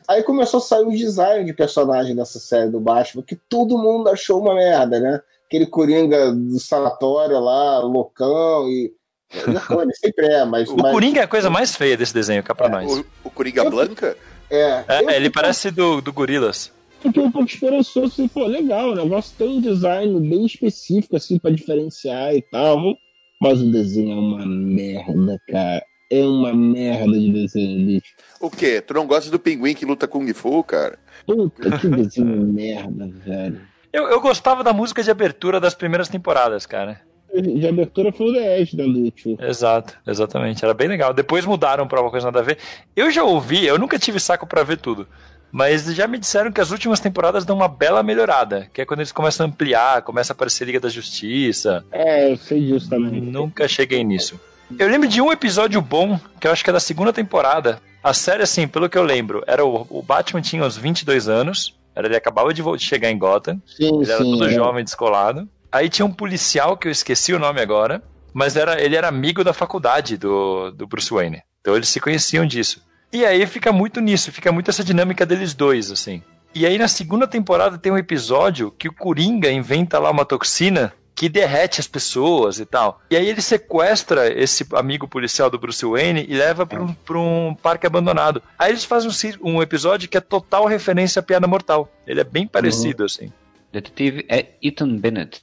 Aí começou a sair o design de personagem dessa série do Batman, que todo mundo achou uma merda, né? Aquele Coringa do sanatório lá, loucão e. Loucão ele sempre é, mas. O mas- Coringa é a coisa mais feia desse desenho, cá pra nós. O, o Coringa Blanca? É, É, ele fico- parece do, do Gorilas. fiquei um pouco esperançoso, assim, pô, legal, o negócio tem um design bem específico, assim, pra diferenciar e tal. Mas o desenho é uma merda, cara. É uma merda de desenho, bicho. O quê? Tu não gosta do pinguim que luta Kung Fu, cara? Puta, que desenho merda, velho. Eu, eu gostava da música de abertura das primeiras temporadas, cara. De abertura foi o The Edge da Lúcio. Exato, exatamente. Era bem legal. Depois mudaram pra uma coisa nada a ver. Eu já ouvi, eu nunca tive saco pra ver tudo. Mas já me disseram que as últimas temporadas dão uma bela melhorada. Que é quando eles começam a ampliar, começa a aparecer Liga da Justiça. É, eu sei disso também. Nunca cheguei nisso. Eu lembro de um episódio bom, que eu acho que é da segunda temporada. A série, assim, pelo que eu lembro, era o, o Batman tinha uns 22 anos. Era, ele acabava de chegar em Gotham. Sim, Ele era sim. todo é. jovem, descolado. Aí tinha um policial, que eu esqueci o nome agora, mas era, ele era amigo da faculdade do, do Bruce Wayne. Então eles se conheciam disso. E aí fica muito nisso, fica muito essa dinâmica deles dois, assim. E aí na segunda temporada tem um episódio que o Coringa inventa lá uma toxina que derrete as pessoas e tal. E aí ele sequestra esse amigo policial do Bruce Wayne e leva para um, um parque abandonado. Aí eles fazem um, um episódio que é total referência à Piada Mortal. Ele é bem parecido, assim. Detetive é Ethan Bennett.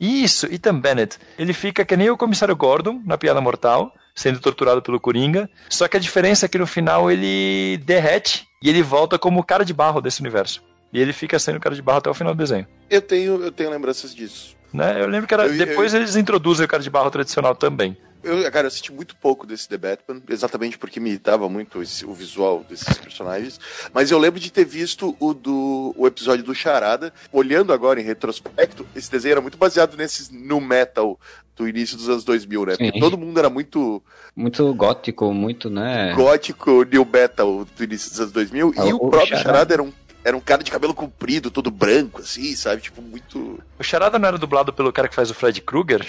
Isso, Ethan Bennett. Ele fica que nem o comissário Gordon na Piada Mortal, sendo torturado pelo Coringa. Só que a diferença é que no final ele derrete e ele volta como o cara de barro desse universo. E ele fica sendo o cara de barro até o final do desenho. Eu tenho, eu tenho lembranças disso. Né? Eu lembro que era. Eu- eu- depois eles introduzem o cara de barro tradicional também. Eu, cara, eu assisti muito pouco desse The Batman, exatamente porque me irritava muito esse- o visual desses personagens. Mas eu lembro de ter visto o do o episódio do Charada. Olhando agora em retrospecto, esse desenho era muito baseado nesses no metal do início dos anos 2000, né? Porque Sim. todo mundo era muito Muito gótico, muito, né? gótico, new metal do início dos anos 2000. Ah, e o, o próprio Charada. Charada era um, era um cara de cabelo comprido, todo branco, assim, sabe? Tipo, muito. O Charada não era dublado pelo cara que faz o Fred Krueger?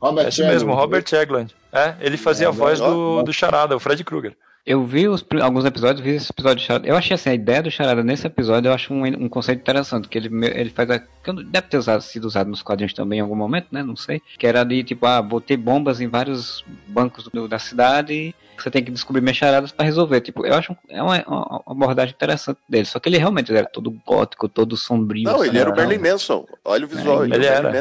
Robert É isso mesmo, Robert Eglund. É, ele fazia É, a voz do, do Charada, o Fred Krueger. Eu vi os alguns episódios, vi esse episódio de Charada. Eu achei assim, a ideia do Charada nesse episódio, eu acho um, um conceito interessante, que ele, ele faz a, que deve ter usado, sido usado nos quadrinhos também em algum momento, né? Não sei. Que era de tipo, ah, botei bombas em vários bancos do- da cidade e você tem que descobrir minhas charadas pra resolver. Tipo, eu acho um- é uma, uma abordagem interessante dele. Só que ele realmente era todo gótico, todo sombrio. Não, ele era o? Merlin Manson. Olha o visual. É, ele, Ele era o era,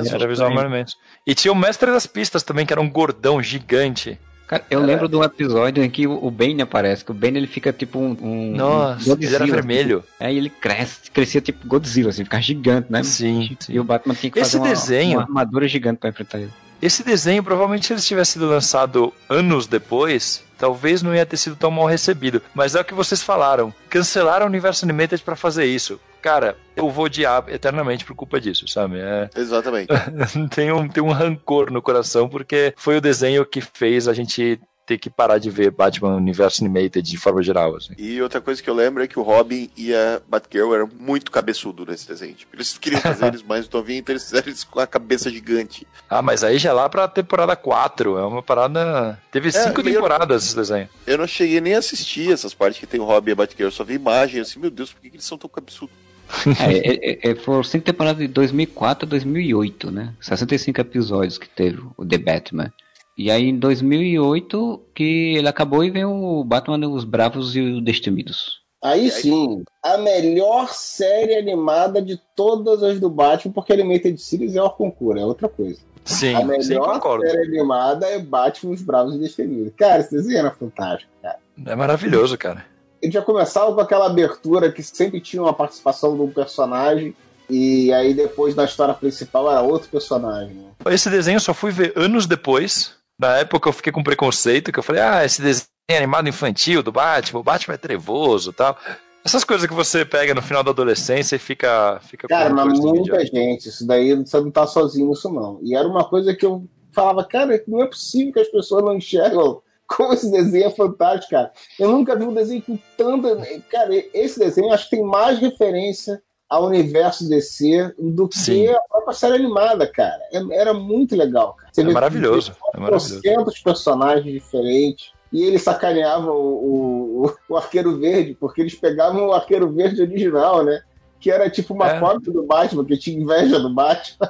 Merlin Manson. E tinha o Mestre das Pistas também, que era um gordão gigante. Cara, eu lembro de um episódio em que o Bane aparece, que o Bane ele fica tipo um. um Nossa, um ele era vermelho. Aí ele cresce, crescia tipo Godzilla, assim, ficar gigante, né? Sim, E o Batman tinha que Esse fazer desenho- uma armadura gigante pra enfrentar ele. Esse desenho, provavelmente, se ele tivesse sido lançado anos depois, talvez não ia ter sido tão mal recebido. Mas é o que vocês falaram. Cancelaram o Universo Animated pra fazer isso. Cara, eu vou odiar eternamente por culpa disso, sabe? É, Exatamente. tem, um, tem um rancor no coração, porque foi o desenho que fez a gente ter que parar de ver Batman Universo Animated de forma geral. Assim. E outra coisa que eu lembro é que o Robin e a Batgirl eram muito cabeçudo nesse desenho. Tipo, eles queriam fazer eles mais novinhos, então eles fizeram eles com a cabeça gigante. Ah, mas aí já é lá pra temporada 4. É uma parada. Teve cinco e eu- temporadas esse desenho. Eu não cheguei nem a assistir essas partes que tem o Robin e a Batgirl, eu só vi imagem assim, meu Deus, por que, que eles são tão cabeçudos? É, é, é, foram cinco temporadas de 2004 a 2008, né? 65 episódios que teve o The Batman. E aí em 2008 que ele acabou e veio o Batman Os Bravos e os Destemidos. Aí sim, a melhor série animada de todas as do Batman, porque Animated Series é o concurso, é outra coisa. Sim, a sim, melhor concordo. série animada é Batman os Bravos e Destemidos. Cara, esse desenho era fantástico, cara. É maravilhoso, cara. Ele já começava com aquela abertura que sempre tinha uma participação de um personagem, e aí depois na história principal era outro personagem. né? Esse desenho eu só fui ver anos depois. Na época eu fiquei com preconceito, que eu falei, ah, esse desenho animado infantil do Batman, o Batman é trevoso e tal. Essas coisas que você pega no final da adolescência e fica, fica Cara, mas muita gente, isso daí você não tá sozinho nisso, não. E era uma coisa que eu falava, cara, não é possível que as pessoas não enxergam como esse desenho é fantástico, cara. Eu nunca vi um desenho com tanta. Cara, esse desenho acho que tem mais referência ao universo DC do que Sim. a própria série animada, cara. É- Era muito legal, cara. Você É maravilhoso, é maravilhoso. 400 personagens diferentes. E eles sacaneavam o, o, o Arqueiro Verde, porque eles pegavam o Arqueiro Verde original, né? Que era tipo uma É. cópia do Batman, que tinha inveja do Batman.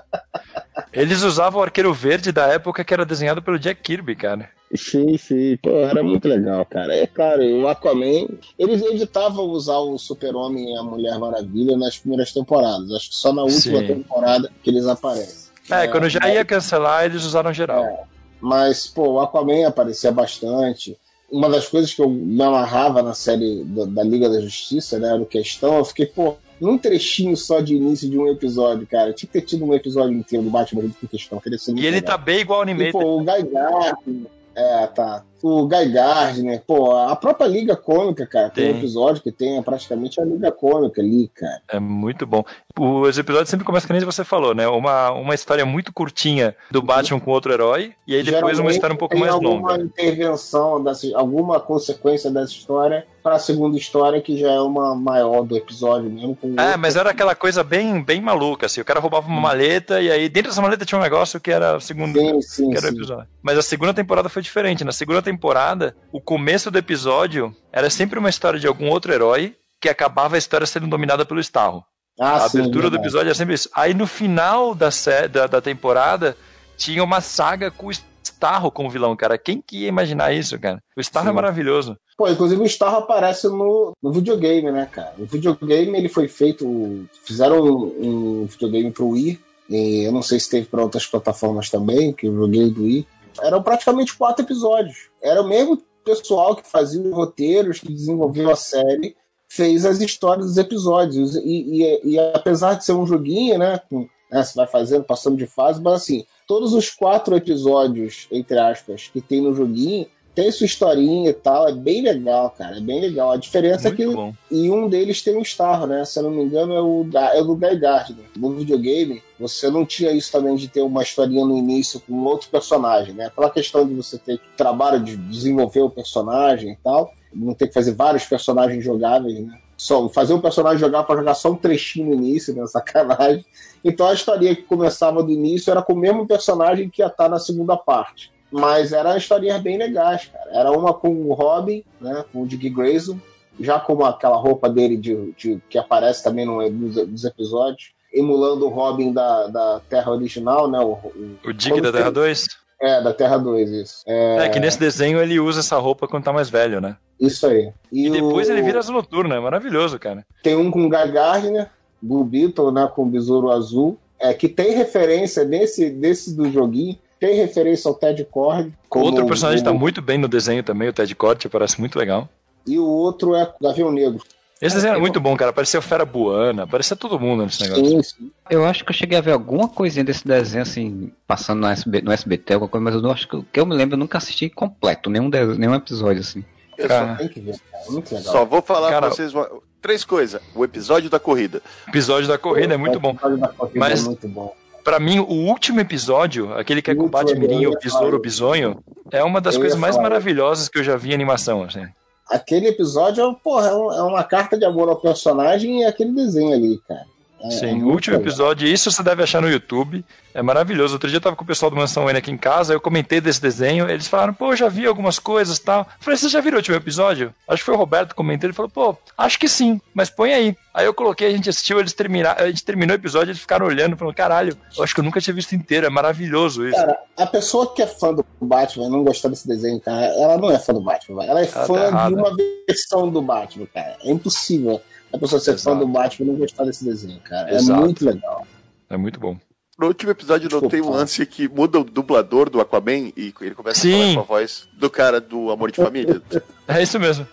Eles usavam o arqueiro verde da época que era desenhado pelo Jack Kirby, cara. Sim, sim. Pô, era muito legal, cara. É claro, o Aquaman. Eles evitavam usar o Super-Homem e a Mulher Maravilha nas primeiras temporadas. Acho que só na última Sim. temporada que eles aparecem. É, quando já ia cancelar, eles usaram geral. É. Mas, pô, o Aquaman aparecia bastante. Uma das coisas que eu me amarrava na série da, da Liga da Justiça, né, era o questão, eu fiquei, pô, num trechinho só de início de um episódio, cara. Tinha que ter tido um episódio inteiro do Batman com questão. E ele legal. tá bem igual ao E, Animated. pô, o Guy Gardner. É, tá. O Guy Gardner, pô, a própria Liga Cômica, cara. Tem, Tem. um episódio que tem praticamente a Liga Cômica ali, cara. É muito bom. Os episódios sempre começam que nem você falou, né? Uma, uma história muito curtinha do Batman com outro herói, e aí depois uma história um pouco mais alguma longa. intervenção, dessa, alguma consequência dessa história para a segunda história, que já é uma maior do episódio mesmo. Com É, outro- mas era aquela coisa bem, bem maluca, assim. O cara roubava uma maleta e aí dentro dessa maleta tinha um negócio que era o segundo Sim, sim, que era sim. episódio. Mas a segunda temporada foi diferente. Na segunda temporada, o começo do episódio era sempre uma história de algum outro herói que acabava a história sendo dominada pelo Starro. Ah, a sim, abertura do verdade. episódio era sempre isso. Aí no final da, da, da temporada, tinha uma saga com o Starro como vilão, cara. Quem que ia imaginar isso, cara? O Starro é Sim. maravilhoso. Pô, inclusive o Starro aparece no, no videogame, né, cara? O videogame ele foi feito. Fizeram um, um videogame pro Wii. Eu não sei se teve para outras plataformas também, que eu joguei do Wii. Eram praticamente quatro episódios. Era o mesmo pessoal que fazia os roteiros, que desenvolveu a série, fez as histórias dos episódios. E, e- e apesar de ser um joguinho, né? com- né, você vai fazendo, passando de fase, mas assim, todos os quatro episódios, entre aspas, que tem no joguinho, tem sua historinha e tal, é bem legal, cara, é bem legal. A diferença é que Muito bom. e um deles tem um Star, né? Se eu não me engano, é o, da, é o do Guy Gardner. No videogame, você não tinha isso também de ter uma historinha no início com outro personagem, né? Aquela questão de você ter trabalho de desenvolver o personagem e tal, não ter que fazer vários personagens jogáveis, né? Só fazer um personagem jogar para jogar só um trechinho no início, né? Sacanagem. Então a historinha que começava do início era com o mesmo personagem que ia estar na segunda parte. Mas eram historinhas bem legais, cara. Era uma com o Robin, né? Com o Dick Grayson, já com aquela roupa dele de, de- que aparece também no, nos, nos episódios, emulando o Robin da, da Terra original, né? O, o- O Dick da Terra tem- 2? É, da Terra 2, isso. É, É, que nesse desenho ele usa essa roupa quando tá mais velho, né? Isso aí. E depois o- ele vira asa noturna, é maravilhoso, cara. Tem um com Guy Gardner, Blue Beetle, né? Com o Besouro Azul, é, que tem referência nesse, desse do joguinho, tem referência ao Ted Cord. Outro personagem o- tá muito bem no desenho também, o Ted Corte, parece muito legal. E o outro é Gavião Negro. Esse desenho era muito bom, cara. Parecia o Fera Buana, parecia todo mundo nesse negócio. Sim, sim. Eu acho que eu cheguei a ver alguma coisinha desse desenho, assim, passando no, SB, no SBT, alguma coisa, mas eu não acho que, que eu me lembro, eu nunca assisti completo, nenhum, de- nenhum episódio, assim. Eu Cara, Tem que ver, cara. Muito legal. só vou falar Cara- pra vocês uma- três coisas. O episódio da corrida. O episódio da corrida é muito bom. episódio da corrida Mas- é muito bom. Pra mim, o último episódio, aquele que é O com o último Batmirim, eu o Besouro, falar o Bisonho, é uma das coisas mais maravilhosas que eu já vi em animação, assim. Aquele episódio, porra, é é uma carta de amor ao personagem e aquele desenho ali, cara. É- é Sim, o muito último legal. episódio, isso você deve achar no YouTube, é maravilhoso. Outro dia eu tava com o pessoal do Mansão N aqui em casa, eu comentei desse desenho, eles falaram, pô, já vi algumas coisas e tal. Eu falei, você já viu o último episódio? Acho que foi o Roberto que comentou, ele falou, pô, acho que sim, mas põe aí. Aí eu coloquei, a gente assistiu, eles terminaram, a gente terminou o episódio, eles ficaram olhando, falando, caralho, eu acho que eu nunca tinha visto inteiro, é maravilhoso isso. Cara, a pessoa que é fã do Batman e não gostar desse desenho, cara, ela não é fã do Batman, ela é Ela fã tá de uma versão do Batman, cara. É impossível a pessoa ser fã Exato. do Batman e não gostar desse desenho, cara. Exato. É muito legal. É muito bom. No último episódio eu notei um lance que muda o dublador do Aquaman e ele começa Sim. a falar com a voz do cara do Amor de Família. É isso mesmo.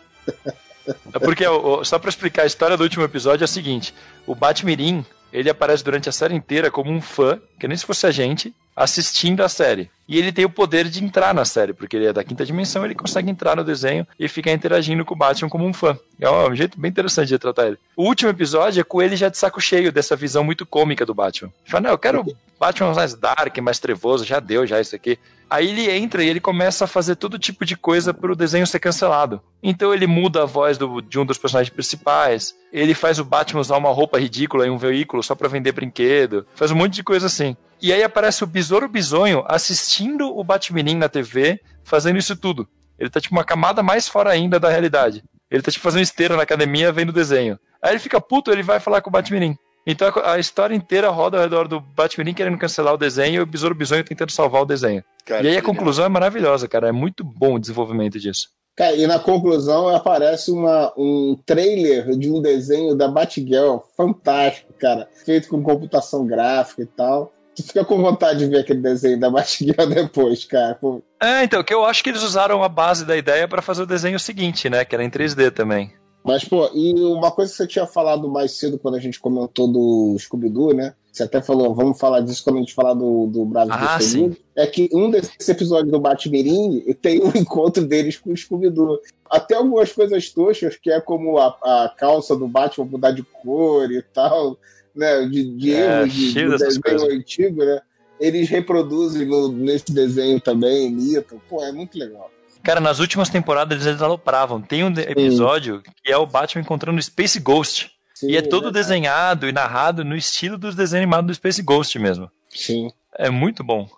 É porque, só pra explicar a história do último episódio, é a seguinte: o Batmirim, ele aparece durante a série inteira como um fã, que nem se fosse a gente, assistindo a série. E ele tem o poder de entrar na série, porque ele é da quinta dimensão, ele consegue entrar no desenho e ficar interagindo com o Batman como um fã. É um jeito bem interessante de tratar ele. O último episódio é com ele já de saco cheio dessa visão muito cômica do Batman. Ele fala, não, eu quero Batman mais dark, mais trevoso, já deu já isso aqui. Aí ele entra e ele começa a fazer todo tipo de coisa pro desenho ser cancelado. Então ele muda a voz do- de um dos personagens principais, ele faz o Batman usar uma roupa ridícula em um veículo só pra vender brinquedo, faz um monte de coisa assim. E aí aparece o Besouro Bisonho assistindo o Batmirim na TV, fazendo isso tudo. Ele tá tipo uma camada mais fora ainda da realidade. Ele tá tipo fazendo esteira na academia vendo o desenho. Aí ele fica puto, ele vai falar com o Batmirim. Então a, história inteira roda ao redor do Batman querendo cancelar o desenho e o Besouro Bisonho tentando salvar o desenho. Cara, e aí a conclusão é maravilhosa, cara. É muito bom o desenvolvimento disso. Cara, e na conclusão aparece uma, um trailer de um desenho da Batgirl fantástico, cara. Feito com computação gráfica e tal. Tu fica com vontade de ver aquele desenho da Batgirl depois, cara. É, então, que eu acho que eles usaram a base da ideia pra fazer o desenho seguinte, né? Que era em 3D também. Mas, pô, e uma coisa que você tinha falado mais cedo quando a gente comentou do Scooby-Doo, né? Você até falou, vamos falar disso quando a gente falar do, do Bravo Ah, Destemido. É que um desses episódios do Batmirim tem um encontro deles com o Scooby-Doo. Até algumas coisas toxas, que é como a, a calça do Batman mudar de cor e tal, né? De, de É, erros de, dessas desenho coisas. antigo, né? Eles reproduzem no- nesse desenho também, imitam. Pô, é muito legal. Cara, nas últimas temporadas eles alopravam. Tem um de- episódio que é o Batman encontrando o Space Ghost. Sim, e é todo né? desenhado e narrado no estilo dos desenhos animados do Space Ghost mesmo. Sim. É muito bom.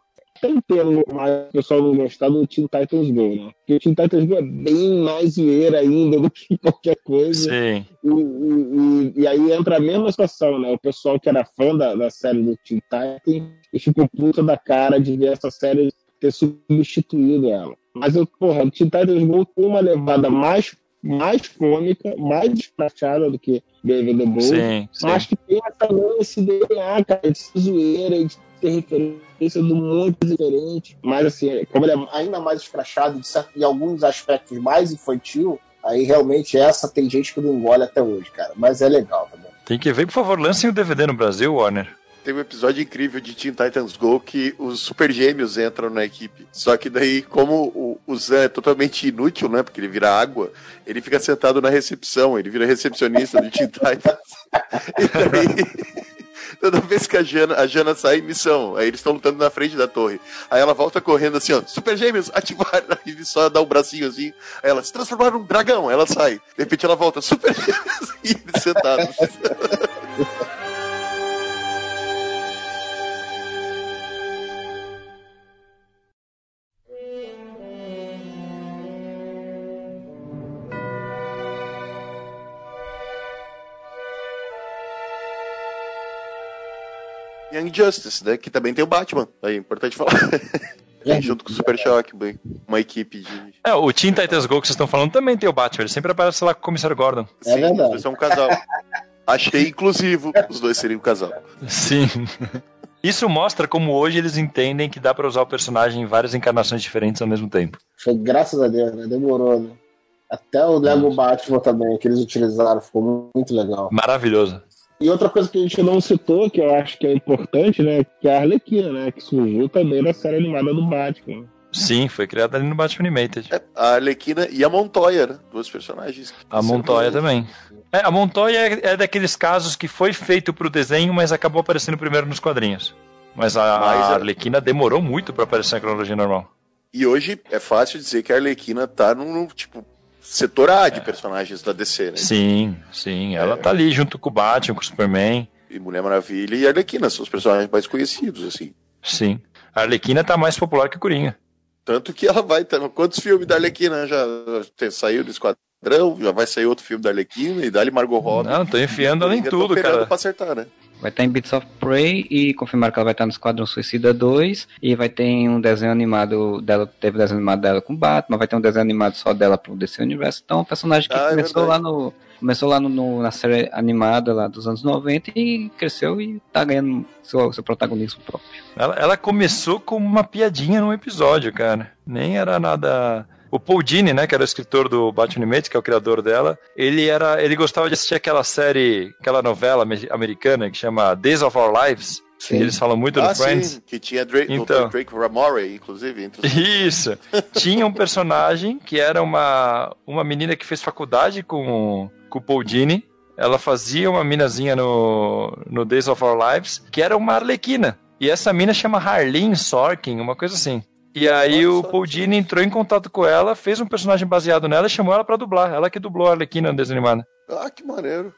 Tem pelo mais o pessoal não gostar do Teen Titans Go, né? Porque o Teen Titans Go é bem mais zoeira ainda do que qualquer coisa. Sim. E, e- e- e aí entra a mesma situação, né? O pessoal que era fã da, da série do Teen Titans e ficou puta da cara de ver essa série ter substituído ela. Mas, eu, porra, o Teen Titans Go tem uma levada mais, mais cômica, mais despachada do que David the Bold. Sim, sim. Mas que tem essa esse DNA, cara, de zoeira, de ter referência de um monte diferente. Mas assim, como ele é ainda mais escrachado, de certo, em alguns aspectos mais infantil, aí realmente essa tem gente que não engole até hoje, cara. Mas é legal também. Tem que ver, por favor, lancem o DVD no Brasil, Warner. Tem um episódio incrível de Teen Titans Go que os super gêmeos entram na equipe. Só que daí, como o, o Zan é totalmente inútil, né? Porque ele vira água, ele fica sentado na recepção, ele vira recepcionista do Teen Titans. E daí, toda vez que a Jana, a Jana sai em missão, aí eles estão lutando na frente da torre. Aí ela volta correndo assim, ó, super gêmeos, ativar, aí ele só dá um bracinho assim, aí ela se transformar num dragão, ela sai. De repente ela volta, super gêmeos, e sentados. Young Justice, né? Que também tem o Batman. Aí, importante falar. Junto com o Super Shock, uma equipe de. É, o Teen Titans Go que vocês estão falando também tem o Batman. Ele sempre aparece lá com o Comissário Gordon. É verdade. os dois são um casal. Achei inclusivo os dois serem um casal. Sim. Isso mostra como hoje eles entendem que dá pra usar o personagem em várias encarnações diferentes ao mesmo tempo. Foi graças a Deus, né? Demorou, né? Até o Lego Batman também, que eles utilizaram, ficou muito legal. Maravilhoso. E outra coisa que a gente não citou, que eu acho que é importante, né? Que é a Arlequina, né? Que surgiu também na série animada do Batman. Sim, foi criado ali no Batman Animated. É, a Arlequina e a Montoya, né? Duas personagens. A Montoya também. É, a Montoya é, é daqueles casos que foi feito pro desenho, mas acabou aparecendo primeiro nos quadrinhos. Mas a, Mas a é- Arlequina demorou muito pra aparecer na cronologia normal. E hoje é fácil dizer que a Arlequina tá num, tipo, setor A de personagens da DC, né? Sim, sim. Ela tá ali junto com o Batman, com o Superman. E Mulher Maravilha e Arlequina são os personagens mais conhecidos, assim. Sim. A Arlequina tá mais popular que o Coringa. Tanto que ela vai. ter- Quantos filmes da Arlequina já saiu do Esquadrão? Já vai sair outro filme da Arlequina e dali Margot Robbie. Não, tô enfiando ela em tudo, cara. Pra acertar, né? Vai estar em Beats of Prey e confirmaram que ela vai estar no Esquadrão Suicida 2 e vai ter um desenho animado dela, teve desenho animado dela com Batman, vai ter um desenho animado só dela pro DC Universo. Então, é um personagem que Ah, é começou lá verdade. no começou lá no, no- na série animada lá dos anos 90 e cresceu e tá ganhando seu, seu protagonismo próprio. Ela, ela começou com uma piadinha num episódio, cara. Nem era nada. O Paul Dini, né, que era o escritor do Batman Animated, que é o criador dela, ele era, ele gostava de assistir aquela série, aquela novela ame- americana que chama Days of Our Lives. que Eles falam muito ah, do Friends. sim, que tinha Drake, Então. Dr. Drake Ramore, inclusive. Entre os... Isso. Tinha um personagem que era uma, uma menina que fez faculdade com, com o Paul Dini. Ela fazia uma minazinha no, no Days of Our Lives, que era uma arlequina. E essa mina chama Harleen Sorkin, uma coisa assim. E aí Olha o. Paul Dini entrou em contato com ela, fez um personagem baseado nela e chamou ela pra dublar. Ela que dublou a Arlequina animado. Ah, que maneiro.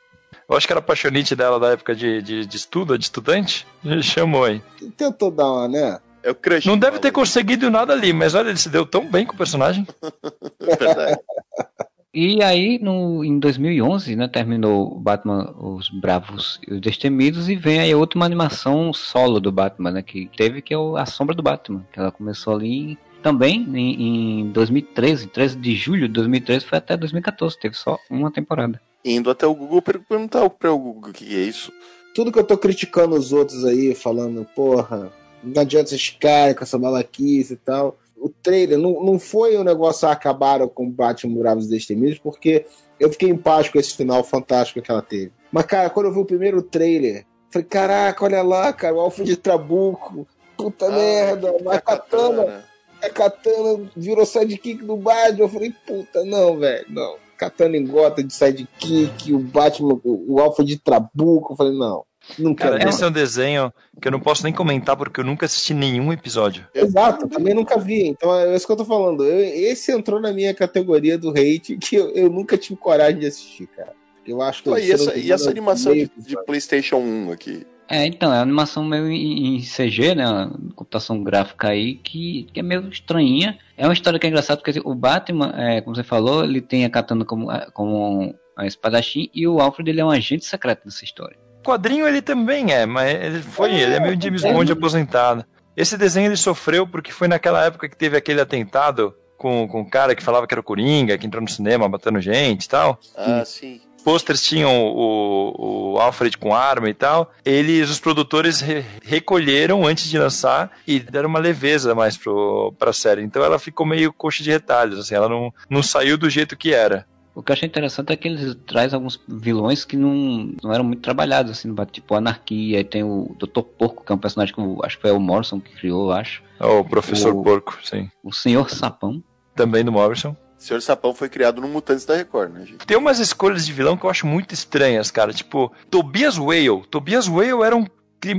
Eu acho que era apaixonite dela da época de, de, de estudo, de estudante. E chamou aí. Tentou dar uma, né? É o crush. Não deve ter conseguido nada ali, mas olha, ele se deu tão bem com o personagem. É verdade. E aí, no, em 2011, né, terminou o Batman, Os Bravos e os Destemidos, e vem aí outra animação solo do Batman, né, que teve, que é o A Sombra do Batman, que ela começou ali também em, em 2013, 13 de julho de 2013, foi até 2014, teve só uma temporada. Indo até o Google perguntar para o Google o que é isso. Tudo que eu tô criticando os outros aí, falando, porra, não adianta vocês ficarem com essa malaquice e tal o trailer não, não foi um negócio a acabaram com Batman Bravos e Destemidos, porque eu fiquei em paz com esse final fantástico que ela teve. Mas, cara, quando eu vi o primeiro trailer, falei, caraca, olha lá, cara, o Alfred de Trabuco, puta ah, merda, a katana, a katana virou sidekick do Batman. Eu falei, puta, não, velho, não. Katana em gota de sidekick, o Batman, o Alfred de Trabuco, eu falei, não. Nunca Cara, esse é um desenho que eu não posso nem comentar porque eu nunca assisti nenhum episódio. Exato, também nunca vi. Então é isso que eu tô falando. Eu, esse entrou na minha categoria do hate que eu, eu nunca tive coragem de assistir, cara. Eu acho que Pô, e, essa, e essa animação de, de, PlayStation 1 aqui? É, então, é uma animação meio em, CG, né? Computação gráfica aí, que, que é meio estranhinha. É uma história que é engraçada, porque assim, o Batman, é, como você falou, ele tem a katana como, como a espadachim e o Alfred ele é um agente secreto nessa história quadrinho ele também é, mas ele foi, é, ele é meio James Bond é. aposentado. Esse desenho ele sofreu porque foi naquela época que teve aquele atentado com, com o cara que falava que era o Coringa, que entrou no cinema matando gente e tal. Ah, sim. Posters tinham o, o Alfred com arma e tal. Eles, os produtores, re recolheram antes de lançar e deram uma leveza mais pro, pra série. Então ela ficou meio coxa de retalhos, assim, ela não, não saiu do jeito que era. O que eu achei interessante é que eles trazem alguns vilões que não, não eram muito trabalhados, assim, no tipo Anarquia, e tem o Dr. Porco, que é um personagem que eu, acho que foi o Morrison que criou, eu acho. É o Professor o, Porco, sim. O Senhor Sapão. Também do Morrison. O Senhor Sapão foi criado no Mutantes da Record, né, gente? Tem umas escolhas de vilão que eu acho muito estranhas, cara. Tipo, Tobias Whale. Tobias Whale era um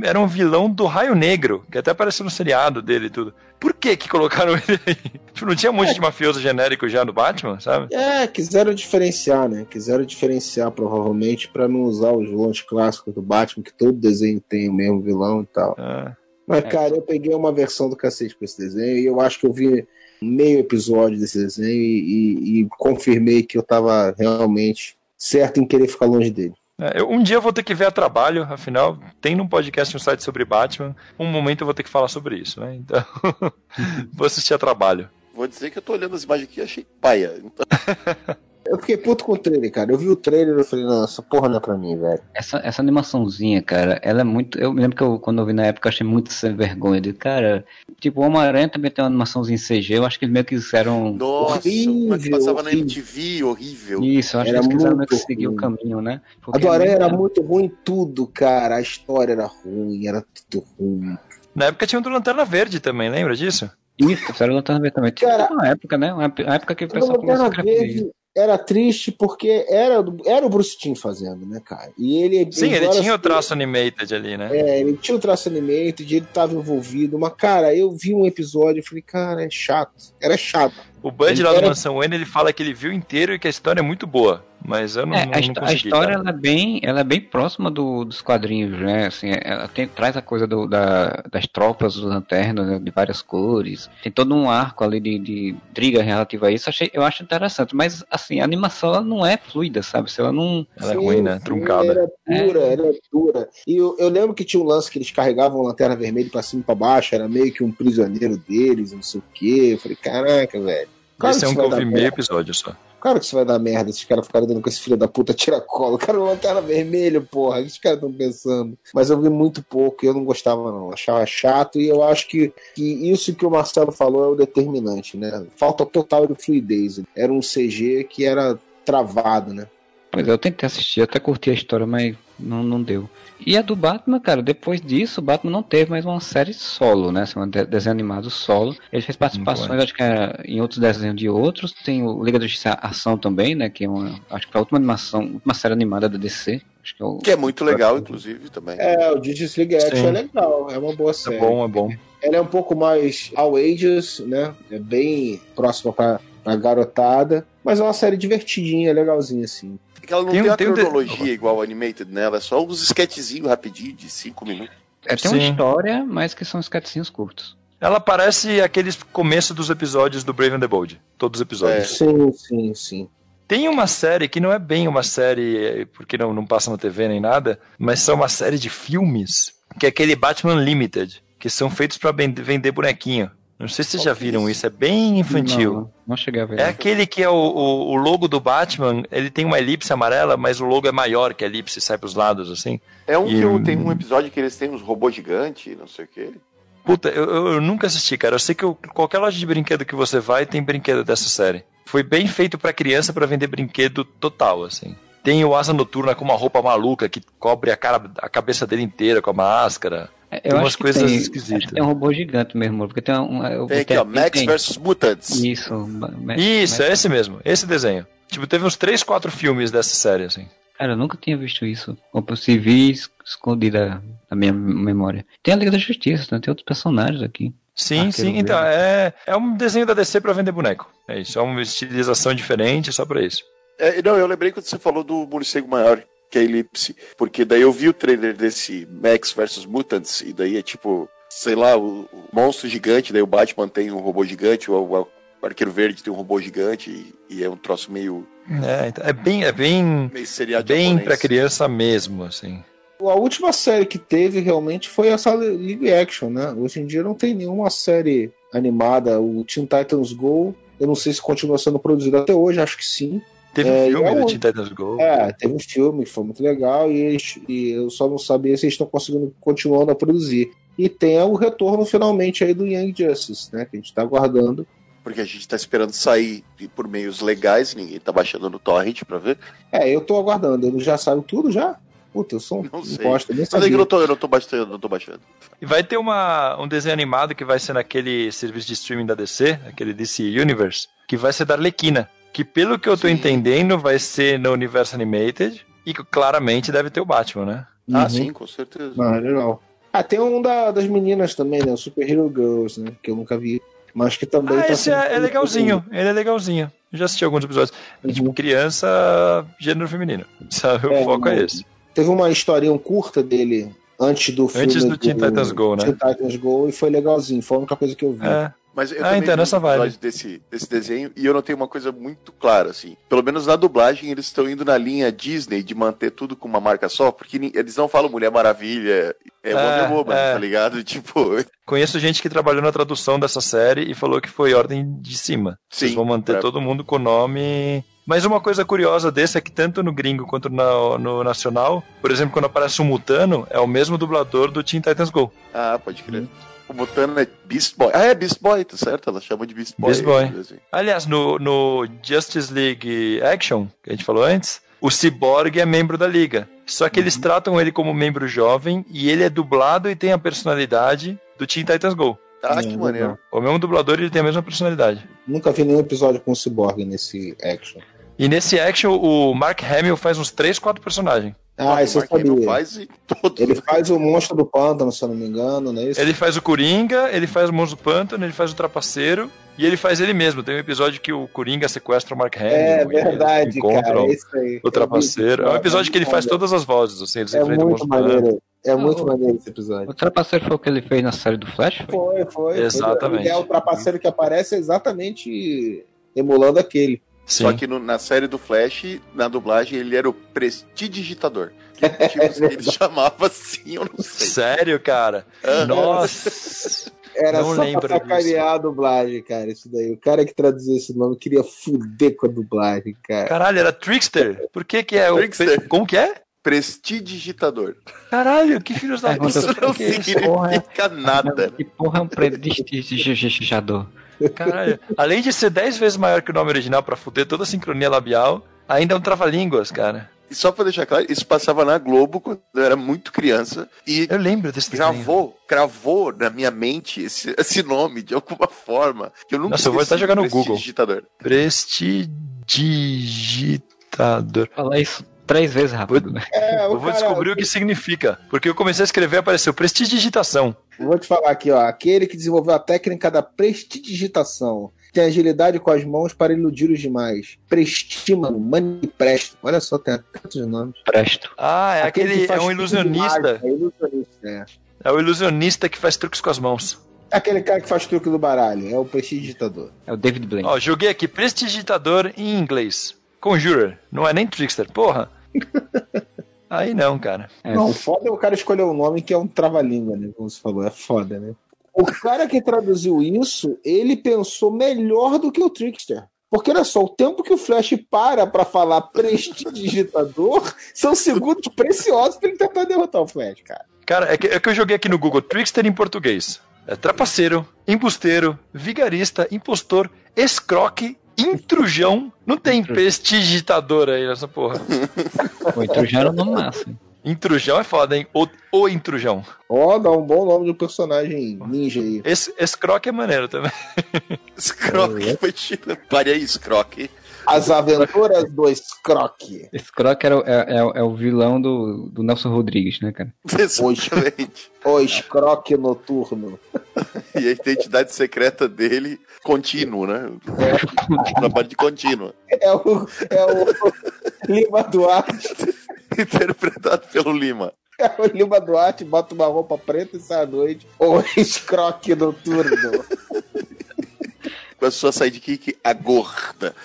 era um vilão do Raio Negro, que até apareceu no seriado dele e tudo. Por que que colocaram ele aí? Tipo, não tinha um monte é. de mafioso genérico já no Batman, sabe? É, quiseram diferenciar, né? Quiseram diferenciar, provavelmente, para não usar os vilões clássicos do Batman, que todo desenho tem o mesmo vilão e tal. É. Mas, é. cara, eu peguei uma versão do cacete pra esse desenho e eu acho que eu vi meio episódio desse desenho e, e, e confirmei que eu tava realmente certo em querer ficar longe dele. É, eu, um dia eu vou ter que ver a trabalho, afinal, tem num podcast um site sobre Batman, um momento eu vou ter que falar sobre isso, né? Então, vou assistir a trabalho. Vou dizer que eu tô olhando as imagens aqui e achei paia. Então... Eu fiquei puto com o trailer, cara. Eu vi o trailer e falei, não, essa porra não é pra mim, velho. Essa, essa animaçãozinha, cara, ela é muito. Eu lembro que eu, quando eu vi na época, eu achei muito sem vergonha. De, cara, tipo, o Homem-Aranha também tem uma animaçãozinha em CG. Eu acho que eles meio que fizeram. Nossa, horrível, que passava horrível. na MTV, horrível. Isso, eu acho era que eles quiseram meio que seguir o caminho, né? Porque a do Aranha era muito ruim tudo, cara. A história era ruim, era tudo ruim. Na época tinha o do Lanterna Verde também, lembra disso? Isso, era o Lanterna Verde também. Cara, uma época, né? Uma época que o pessoal começou a Verde era triste porque era, era o Bruce Timm fazendo, né, cara? E ele. Sim, ele tinha o traço animated ali, né? É, ele tinha o traço animated, ele tava envolvido. Mas, cara, eu vi um episódio e falei, cara, é chato. Era chato. O Bud lá do era... Mansão Wayne, ele fala que ele viu inteiro e que a história é muito boa. Mas eu não, é, não, não A história ela é, bem, ela é bem próxima do, dos quadrinhos, né? Assim, ela tem, traz a coisa do, da, das tropas do Lanterna, né? de várias cores. Tem todo um arco ali de, de intriga relativa a isso. Achei, eu acho interessante. Mas, assim, a animação ela não é fluida, sabe? Se ela não... Ela é ruim, né? Truncada. Era dura, é. era dura. E eu, eu, lembro que tinha um lance que eles carregavam a Lanterna Vermelha pra cima e pra baixo. Era meio que um prisioneiro deles, não sei o quê. Eu falei, caraca, velho. Claro Esse é um que eu vi meio episódio só. Claro que isso vai dar merda, esses caras ficaram dando com esse filho da puta tira-cola. O cara não lanterna vermelha, porra. O que os caras estão pensando? Mas eu vi muito pouco e eu não gostava, não. achava chato e eu acho que, que isso que o Marcelo falou é o determinante, né? Falta total de fluidez. Era um CG que era travado, né? Pois é, eu tentei assistir, até curti a história, mas não, não deu. E a do Batman, cara, depois disso, o Batman não teve mais uma série solo, né? Assim, um desenho animado solo. Ele fez participações, acho que é, em outros desenhos de outros. Tem o Liga da Justiça Ação também, né? Que é uma, acho que foi a última animação, uma série animada da DC. Acho que, é o... que é muito legal, inclusive, também. É, o Justice League Action é legal, é uma boa é série. É bom, é bom. Ela é um pouco mais all ages, né? É bem próxima pra, pra garotada, mas é uma série divertidinha, legalzinha, assim. É que ela não tem, tem uma tem cronologia de... igual Animated nela, é só uns sketchzinhos rapidinho de 5 minutos. É, tem Sim. uma história, mas que são sketchzinhos curtos. Ela parece aqueles começo dos episódios do Brave and the Bold. Todos os episódios. É. Sim, sim, sim. Tem uma série que não é bem uma série, porque não, não passa na TV nem nada, mas são uma série de filmes, que é aquele Batman Limited, que são feitos para vender bonequinho. Não sei se vocês já viram isso, é bem infantil. Não, não cheguei a ver. É aquele que é o, o, o, logo do Batman, ele tem uma elipse amarela, mas o logo é maior que a elipse, sai pros lados, assim. É um E, que tem um episódio que eles têm uns robôs gigantes, não sei o quê. Puta, eu, eu- eu nunca assisti, cara. Eu sei que eu- qualquer loja de brinquedo que você vai tem brinquedo dessa série. Foi bem feito pra criança pra vender brinquedo total, assim. Tem o Asa Noturna com uma roupa maluca que cobre a, cara, a cabeça dele inteira com a máscara. É, Tem Eu umas acho que coisas tem, esquisitas. acho que tem um robô gigante mesmo, porque tem um. eu Tem aqui, ó, Max tem- vs Mutants. Isso. Isso, ma- é esse mesmo, esse desenho. Tipo, teve uns 3, 4 filmes dessa série, assim. Cara, eu nunca tinha visto isso. Ou se vi es- escondida da minha memória. Tem a Liga da Justiça, né? tem outros personagens aqui. Sim, Arqueiro sim. Então, é, é um desenho da DC pra vender boneco. É isso, é uma estilização diferente só pra isso. É, não, eu lembrei quando você falou do morcego maior, que é a Elipse. Porque daí eu vi o trailer desse Max vs Mutants, e daí é tipo, sei lá, o, o monstro gigante, daí o Batman tem um robô gigante, o, o Arqueiro Verde tem um robô gigante, e, e é um troço meio, É, então, é bem, é bem, meio bem pra criança mesmo, assim. A última série que teve realmente foi essa Live Action, né? Hoje em dia não tem nenhuma série animada. O Teen Titans Go, eu não sei se continua sendo produzido até hoje, acho que sim. Teve É, um filme é do um- Teen Titans Go. É, teve um filme que foi muito legal e, eles- e eu só não sabia se eles estão conseguindo continuando a produzir. E tem o retorno finalmente aí do Young Justice, né? Que a gente tá aguardando. Porque a gente tá esperando sair por meios legais, ninguém tá baixando no torrent pra ver. É, eu tô aguardando. Ele já saiu tudo já? Puta, eu sou um Não sei. bosta, nem Mas é que eu não tô, eu não tô baixando, não tô baixando. E vai ter uma, um desenho animado que vai ser naquele serviço de streaming da DC, aquele DC Universe, que vai ser da Arlequina. Que pelo que eu tô Sim. entendendo, vai ser no universo Animated. E que claramente deve ter o Batman, né? Ah, Uhum. sim, com certeza. Ah, legal. Ah, tem um da- das meninas também, né? O Super Hero Girls, né? Que eu nunca vi. Mas que também Ah, tá esse é, é legalzinho. Ele é legalzinho. Eu já assisti alguns episódios. É Uhum. tipo criança, gênero feminino. Sabe? O É, foco é não. esse. Teve uma historinha curta dele antes do filme. Antes do Teen Titans Go, né? Teen Titans Go e foi legalzinho. Foi a única coisa que eu vi. É. Mas eu Ah, então, episódio vibe. desse, desse desenho e eu notei uma coisa muito clara, assim. Pelo menos na dublagem, eles estão indo na linha Disney de manter tudo com uma marca só, porque eles não falam Mulher Maravilha, é, É, Wonder Woman, é. tá ligado? Tipo, Conheço gente que trabalhou na tradução dessa série e falou que foi ordem de cima. Sim, vão manter pra- todo mundo com o nome. Mas uma coisa curiosa desse é que tanto no gringo quanto na- no nacional, por exemplo, quando aparece um mutano, é o mesmo dublador do Teen Titans Go. ah, pode crer. O Mutano é Beast Boy. Ah, é Beast Boy, tá certo? Ela chama de Beast Boy. Beast Boy. assim. Aliás, no, no Justice League Action, que a gente falou antes, o Cyborg é membro da liga. Só que eles tratam ele como membro jovem e ele é dublado e tem a personalidade do Teen Titans Go. Ah, É, que legal. maneiro. O mesmo dublador ele tem a mesma personalidade. Nunca vi nenhum episódio com o Cyborg nesse action. E nesse action, o Mark Hamill faz uns 3, 4 personagens. Ah, isso eu sabia. faz. Ele faz o monstro do pântano, se eu não me engano, não é isso? Ele faz o Coringa, ele faz o Monstro do Pântano, ele faz o Trapaceiro e ele faz ele mesmo. Tem um episódio que o Coringa sequestra o Mark Hamill. É e verdade, cara. É isso aí. o Trapaceiro. É um episódio que ele faz todas as vozes, assim, eles É enfrentam o muito Monstro do Pântano. maneiro. É muito Não, maneiro esse episódio. O Trapaceiro foi o que ele fez na série do Flash? Foi? Foi, foi. Exatamente. Ele é o trapaceiro que aparece exatamente emulando aquele. Sim. Só que no- na série do Flash, na dublagem, ele era o Prestidigitador. Que motivos que ele chamava assim, eu não sei. Sério, cara? Nossa! Era Não só pra sacanear a dublagem, cara. Isso daí. O cara que traduziu esse nome queria fuder com a dublagem, cara. Caralho, era Trickster. Por que que é o... Trickster. Como que é? Prestidigitador. Caralho, que filhos da Pergunta- Isso não que isso, significa nada. Que porra é um prestidigitador? Caralho. Além de ser 10 vezes maior que o nome original pra fuder toda a sincronia labial, ainda é um trava-línguas, cara. E só pra deixar claro, isso passava na Globo quando eu era muito criança e Eu lembro desse desenho. gravou, gravou na minha mente esse, esse nome de alguma forma que eu nunca Nossa, eu vou até jogar no Google. Prestidigitador. Prestidigitador. Falar isso três vezes rápido, né? É, o Eu vou cara- descobrir o que significa. Porque eu comecei a escrever e apareceu prestidigitação. Vou te falar aqui, ó. Aquele que desenvolveu a técnica da prestidigitação. Tem agilidade com as mãos para iludir os demais. Prestímano, manipresto. Olha só, tem tantos nomes. Presto. Ah, é aquele. que É um ilusionista. mágica, É ilusionista, é. É o ilusionista que faz truques com as mãos. Aquele cara que faz truque do baralho. É o prestidigitador. É o David Blaine. Ó, joguei aqui prestidigitador em inglês. Conjurer. Não é nem Trickster. Porra. Aí não, cara. É, Não, foda é o cara escolher um nome que é um trava-língua, né? Como você falou, é foda, né? O cara que traduziu isso, ele pensou melhor do que o Trickster. Porque olha só, o tempo que o Flash para pra falar prestidigitador são segundos preciosos pra ele tentar derrotar o Flash, cara. Cara, é que, é que eu joguei aqui no Google Trickster em português. É trapaceiro, embusteiro, vigarista, impostor, escroque, intrujão. Não tem prestidigitador aí nessa porra. o intrujão era o nome massa. Intrujão é foda, hein? O, o intrujão. Ó, dá um bom nome de um personagem ninja aí. Esse, escroque é maneiro também. Scroque foi tiro. Parei Scroque. As aventuras do Scroque. Esse Croc era, o- é, é, é o vilão do, do Nelson Rodrigues, né, cara? Exatamente. O Scroque noturno. E a identidade secreta dele, contínuo, né? Trabalho de contínuo. É o, é o Lima Duarte. Interpretado pelo Lima. É o Lima Duarte, bota uma roupa preta e sai à noite. O Scroque noturno. Com a sua sidekick, a gorda.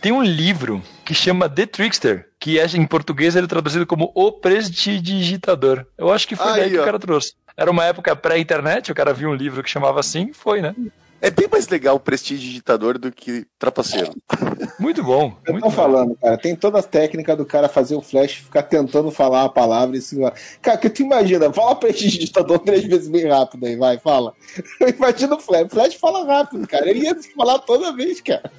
Tem um livro que chama The Trickster, que é, em português ele é traduzido como O Prestidigitador. Eu acho que foi Aí, daí que ó. o cara trouxe. Era uma época pré-internet, o cara viu um livro que chamava assim, foi, né? É bem mais legal o prestidigitador do que trapaceiro. Muito bom. Eu Muito tô bom. falando, cara. Tem toda a técnica do cara fazer o flash ficar tentando falar a palavra e se. Cara, que tu imagina, fala pra esse digitador três vezes bem rápido aí, vai, fala. Imagina o Flash. O Flash fala rápido, cara. Ele ia falar toda vez, cara.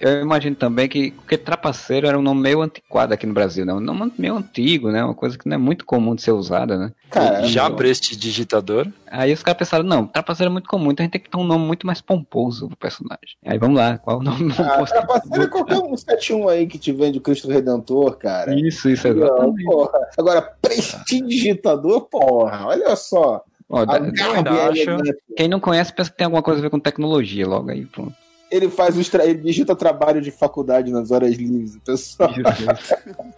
Eu imagino também que porque trapaceiro era um nome meio antiquado aqui no Brasil, né? Um nome meio antigo, né? Uma coisa que não é muito comum de ser usada, né? Cara, Já meu, prestidigitador. Aí os caras pensaram, não, trapaceiro é muito comum, então a gente tem que ter um nome muito mais pomposo pro personagem. Aí vamos lá, qual o nome Ah, pomposo? trapaceiro é qualquer um 71 aí que te vende o Cristo Redentor, cara. Isso, isso, Não, exatamente. porra. Agora, prestidigitador, porra, olha só. Ó, da- garra acho- quem não conhece pensa que tem alguma coisa a ver com tecnologia logo aí, pronto. Ele faz os tra... ele digita trabalho de faculdade nas horas livres, pessoal.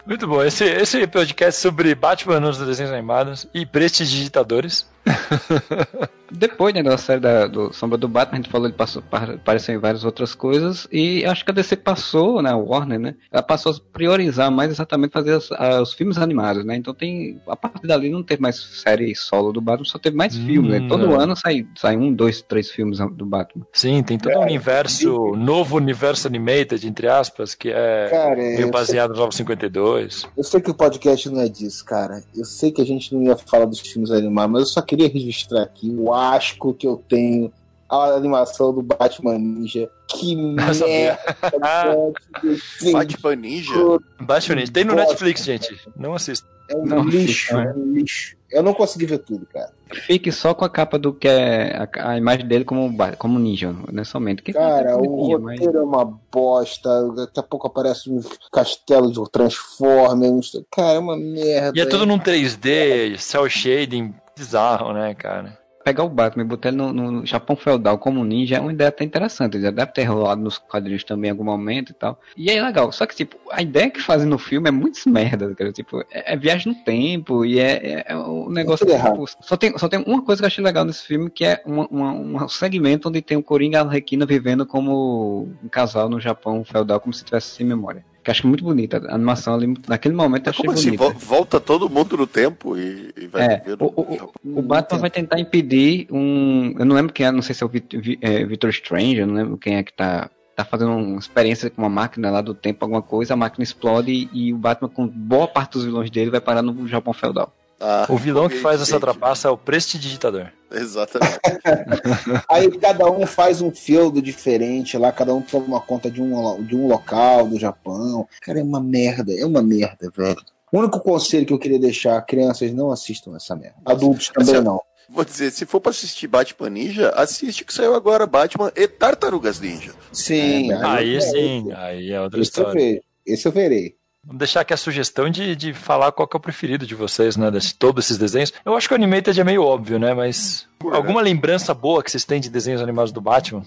Muito bom. Esse, esse podcast sobre Batman nos desenhos animados e prestidigitadores. Depois né, da série da, do Sombra do Batman, a gente falou, ele passou, par- apareceu em várias outras coisas, e acho que a DC passou, né, a Warner, né, ela passou a priorizar mais exatamente fazer as- a- os filmes animados, né, então tem, a partir dali não teve mais série solo do Batman, só teve mais Hum, filmes, né, todo não. ano sai, sai um, dois, três filmes do Batman. Sim, tem todo um universo, novo universo animated, entre aspas, que é Cara, meio sei, baseado nos Novos 52. eu sei que o podcast não é disso, cara. Eu sei que a gente não ia falar dos filmes animados, mas eu só queria registrar aqui o asco que eu tenho a animação do Batman Ninja. Que merda! Batman Ninja. Batman Ninja. Tem no Bosta. Netflix, gente. Não assista. é um Não, lixo, é. é um lixo. Eu não consegui ver tudo, cara. Fique só com a capa do que é a, a imagem dele como, como ninja, não é somente. Que Cara, o mas- roteiro é uma bosta. Daqui a pouco aparece um castelo de Transformers. Cara, é uma merda. E é tudo num 3D, cel shading bizarro, né, cara? pegar o Batman e botar ele no, no Japão feudal como ninja é uma ideia até interessante. Já deve ter rolado nos quadrinhos também em algum momento e tal. E é legal. Só que, tipo, a ideia que fazem no filme é muito merda, cara. Tipo, é, é viagem no tempo e é, é, é um negócio. errado. tipo, só, tem, só tem uma coisa que eu achei legal nesse filme, que é uma, uma- um segmento onde tem o Coringa e a Arlequina vivendo como um casal no Japão feudal, como se tivesse sem memória. Que eu acho muito bonita. A animação ali, naquele momento, eu Mas achei como assim? bonita. Vol- Volta todo mundo no tempo e, e vai É, viver o, no o- o Batman vai tentar impedir um. Eu não lembro quem é, não sei se é o é, Victor Strange, eu não lembro quem é que tá. Tá fazendo uma experiência com uma máquina lá do tempo, alguma coisa, a máquina explode e, o Batman, com boa parte dos vilões dele, vai parar no Japão feudal. Ah, O vilão que faz essa trapaça é o prestidigitador. Exatamente. Aí cada um faz um feudo diferente lá, cada um toma conta de um, de um local do Japão. Cara, é uma merda, é uma merda, velho. O único conselho que eu queria deixar, crianças não assistam essa merda. Adultos também Assim, não. Vou dizer, se for pra assistir Batman Ninja, assiste que saiu agora Batman e Tartarugas Ninja. Sim, Aí eu- sim, aí é outra Esse eu história. vejo. Esse eu verei. Vamos deixar aqui a sugestão de, de falar qual que é o preferido de vocês, né? De todos esses desenhos. Eu acho que o Animated é meio óbvio, né? Mas alguma lembrança boa que vocês têm de desenhos animados do Batman?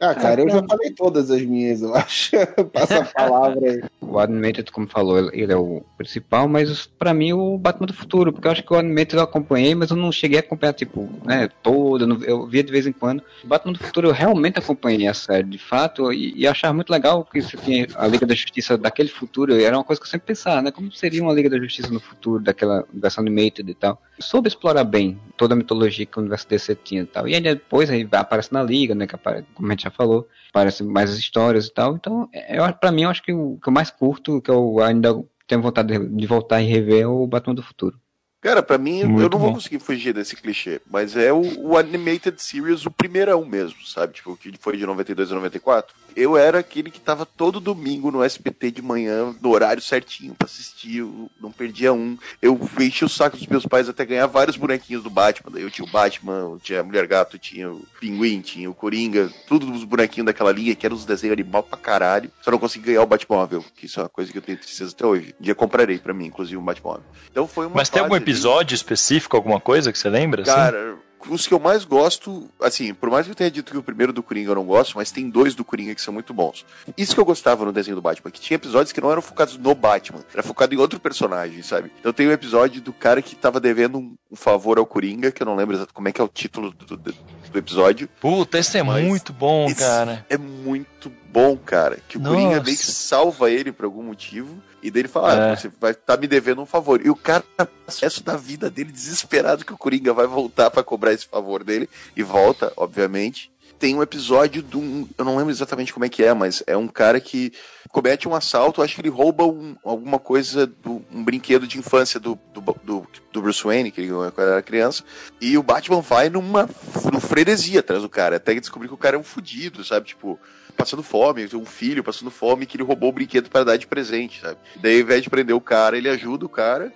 Ah, cara, eu já falei todas as minhas, eu acho. Passa a palavra aí. O Animated, como falou, ele- é o principal, mas pra mim o Batman do Futuro, porque eu acho que o Animated eu acompanhei, mas eu não cheguei a acompanhar, tipo, né, todo, eu via de vez em quando. O Batman do Futuro eu realmente acompanhei a série, de fato, e, e achava muito legal que você tinha a Liga da Justiça daquele futuro, e era uma coisa que eu sempre pensava, né, como seria uma Liga da Justiça no futuro, daquela versão Animated e tal. Soube explorar bem toda a mitologia que o universo DC tinha e tal. E aí depois aí aparece na Liga, né, que apare- como a gente já falou, aparecem mais histórias e tal. Então, é, pra mim, eu acho que o que eu mais curto, que eu ainda tenho vontade de, de voltar e rever, é o Batman do Futuro. Cara, pra mim, eu Muito não vou bom. conseguir fugir desse clichê, mas é o, o Animated Series, o primeirão mesmo, sabe? Tipo, que foi de 92 a 94. Eu era aquele que tava todo domingo no SBT de manhã, no horário certinho pra assistir, eu não perdia um. Eu enchi o saco dos meus pais até ganhar vários bonequinhos do Batman. Daí eu tinha o Batman, eu tinha a Mulher Gato, tinha o Pinguim, tinha o Coringa, tudo os bonequinhos daquela linha, que eram os desenhos animal pra caralho. Só não consegui ganhar o Batmóvel, que isso é uma coisa que eu tenho tristeza até hoje. Um dia comprarei pra mim, inclusive, um Batmóvel. Então foi uma Mas tem algum fase ali- episódio específico, alguma coisa que você lembra? assim? Cara, os que eu mais gosto, assim, por mais que eu tenha dito que o primeiro do Coringa eu não gosto, mas tem dois do Coringa que são muito bons. Isso que eu gostava no desenho do Batman, que tinha episódios que não eram focados no Batman, era focado em outro personagem, sabe? Então tem um episódio do cara que tava devendo um, um favor ao Coringa, que eu não lembro exatamente como é que é o título do, do- do episódio. Puta, esse é Mas muito bom, cara. É muito bom, cara. Que o Coringa Nossa. meio que salva ele por algum motivo. E daí ele fala, ah, É. você vai estar me devendo um favor. E o cara passa o resto da vida dele desesperado que o Coringa vai voltar pra cobrar esse favor dele. E volta, obviamente. Tem um episódio de um. Eu não lembro exatamente como é que é, mas é um cara que comete um assalto. Acho que ele rouba um- alguma coisa, do, um brinquedo de infância do, do, do, do Bruce Wayne, que ele quando era criança. E o Batman vai numa no frenesia atrás do cara, até que descobrir que o cara é um fudido, sabe? Tipo, passando fome, um filho passando fome que ele roubou o brinquedo para dar de presente, sabe? Daí, ao invés de prender o cara, ele ajuda o cara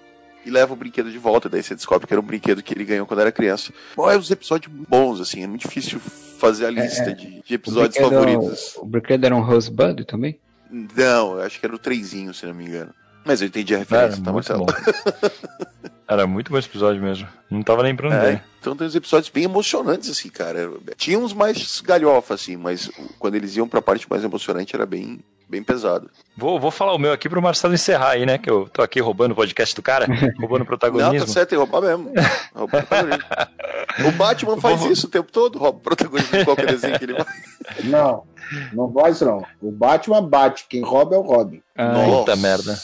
e leva o brinquedo de volta. Daí você descobre que era um brinquedo que ele ganhou quando era criança. Bom, é uns episódios bons, assim, é muito difícil fazer a lista de, de episódios O favoritos. O Brinquedo era um Rosebud também? Não, acho que era o trenzinho, se não me engano. Mas eu entendi a referência, tá, muito Marcelo? Era muito bom esse episódio mesmo. Não tava lembrando É, então tem uns episódios bem emocionantes, assim, cara. Tinha uns mais galhofa, assim, mas quando eles iam pra parte mais emocionante era bem, bem pesado. Vou, vou falar o meu aqui pro Marcelo encerrar aí, né? Que eu tô aqui roubando o podcast do cara, roubando o Não, protagonismo. tá certo, tem que roubar mesmo. Rouba o protagonismo. o Batman faz Vou- isso o tempo todo, rouba o protagonismo de qualquer desenho que ele vai. Não, não vai isso não. O Batman bate, quem rouba é o Robin. Puta merda.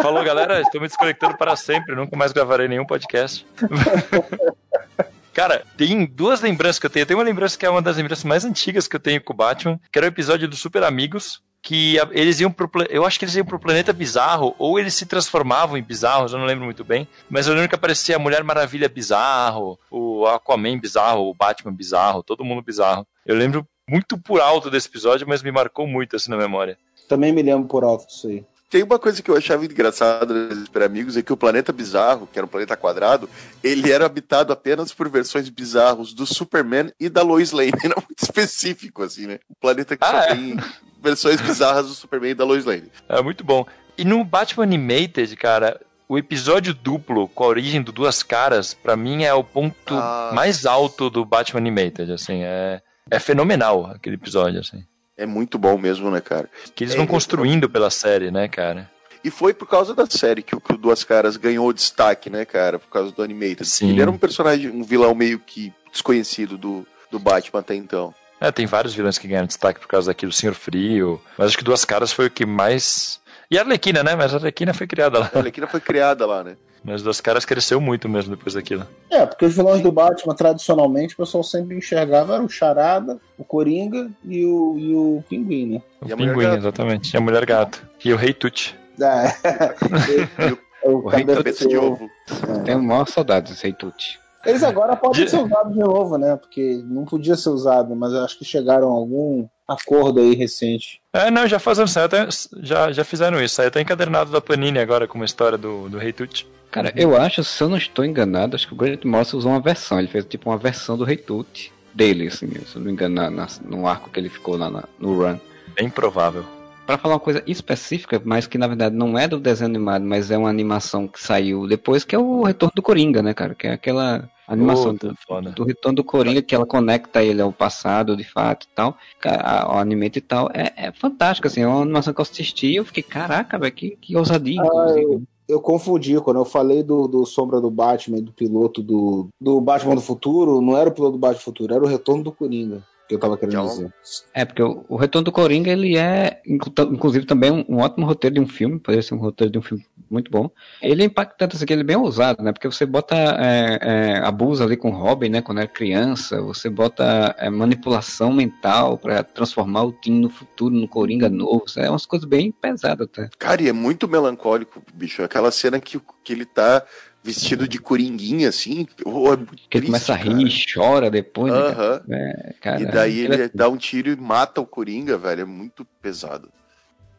Falou, galera. Estou me desconectando para sempre. Nunca mais gravarei nenhum podcast. Cara, tem duas lembranças que eu tenho. Tem uma lembrança que é uma das lembranças mais antigas que eu tenho com o Batman, que era o episódio do Super Amigos, que eles iam pro. Eu acho que eles iam pro planeta bizarro, ou eles se transformavam em bizarros, eu não lembro muito bem. Mas eu lembro que aparecia a Mulher Maravilha bizarro, o Aquaman bizarro, o Batman bizarro, todo mundo bizarro. Eu lembro muito por alto desse episódio, mas me marcou muito assim na memória. Também me lembro por alto disso aí. Tem uma coisa que eu achava engraçada Super Amigos, é que o planeta bizarro, que era um planeta quadrado, ele era habitado apenas por versões bizarros do Superman e da Lois Lane. Era muito específico, assim, né? Um planeta que Ah, só é? tem versões bizarras do Superman e da Lois Lane. É muito bom. E no Batman Animated, cara, o episódio duplo com a origem do Duas Caras, pra mim é o ponto Ah. mais alto do Batman Animated, assim, é, é fenomenal aquele episódio, assim. É muito bom mesmo, né, cara? Que eles É, vão eu- construindo pela série, né, cara? E foi por causa da série que o, que o Duas Caras ganhou destaque, né, cara? Por causa do Animated. Sim. Ele era um personagem, um vilão meio que desconhecido do, do Batman até então. É, tem vários vilões que ganharam destaque por causa daquilo, o Senhor Frio, mas acho que Duas Caras foi o que mais... E a Arlequina, né? Mas a Arlequina foi criada lá. A Arlequina foi criada lá, né? Mas Duas Caras cresceu muito mesmo depois daquilo. É, porque os vilões do Batman, tradicionalmente, o pessoal sempre enxergava era o Charada, o Coringa e o, e o Pinguim, né? O E Pinguim, Gato. exatamente. E a Mulher Gato. E o Rei Tut. É. E o O Rei cabeça Cabeça de ovo. Tenho maior saudade desse Reitute. Eles agora podem De- ser usados de novo, né? Porque não podia ser usado, mas eu acho que chegaram a algum acordo aí recente. É, não, já fazendo saiu até, já, já fizeram isso. Saiu até encadernado da Panini agora com uma história do, do Rei Tut. Cara, eu acho, se eu não estou enganado, acho que o Grant Morrison usou uma versão. Ele fez tipo uma versão do Reitute dele, assim, se eu não me engano, na, na- no arco que ele ficou lá na- no run. Bem provável. Para falar uma coisa específica, mas que na verdade não é do desenho animado, mas é uma animação que saiu depois, que é o Retorno do Coringa, né, cara? Que é aquela animação Puta, do, do Retorno do Coringa, que ela conecta ele ao passado, de fato, e tal, ao anime e tal. É, é fantástico, assim, é uma animação que eu assisti e eu fiquei, caraca, velho, que, que ousadia, Ah, inclusive. Eu confundi, quando eu falei do, do Sombra do Batman do piloto do, do Batman do Futuro, não era o piloto do Batman do Futuro, era o retorno do Coringa, que eu tava querendo Então, dizer. É, porque o, o Retorno do Coringa, ele é, inclu- inclusive, também um, um ótimo roteiro de um filme, poderia ser um roteiro de um filme muito bom. Ele é impactante, assim, que ele é bem ousado, né? Porque você bota, é, é, abusa ali com o Robin, né? Quando era criança, você bota é, manipulação mental pra transformar o Tim no futuro, no Coringa novo, é umas coisas bem pesadas até. Cara, e é muito melancólico, bicho. Aquela cena que, que ele tá vestido de coringuinha, assim. Oh, é muito Que ele triste, começa a cara. rir e chora depois, né? cara? Aham. É, cara, E daí ele é ele dá um tiro e mata o Coringa, velho. É muito pesado.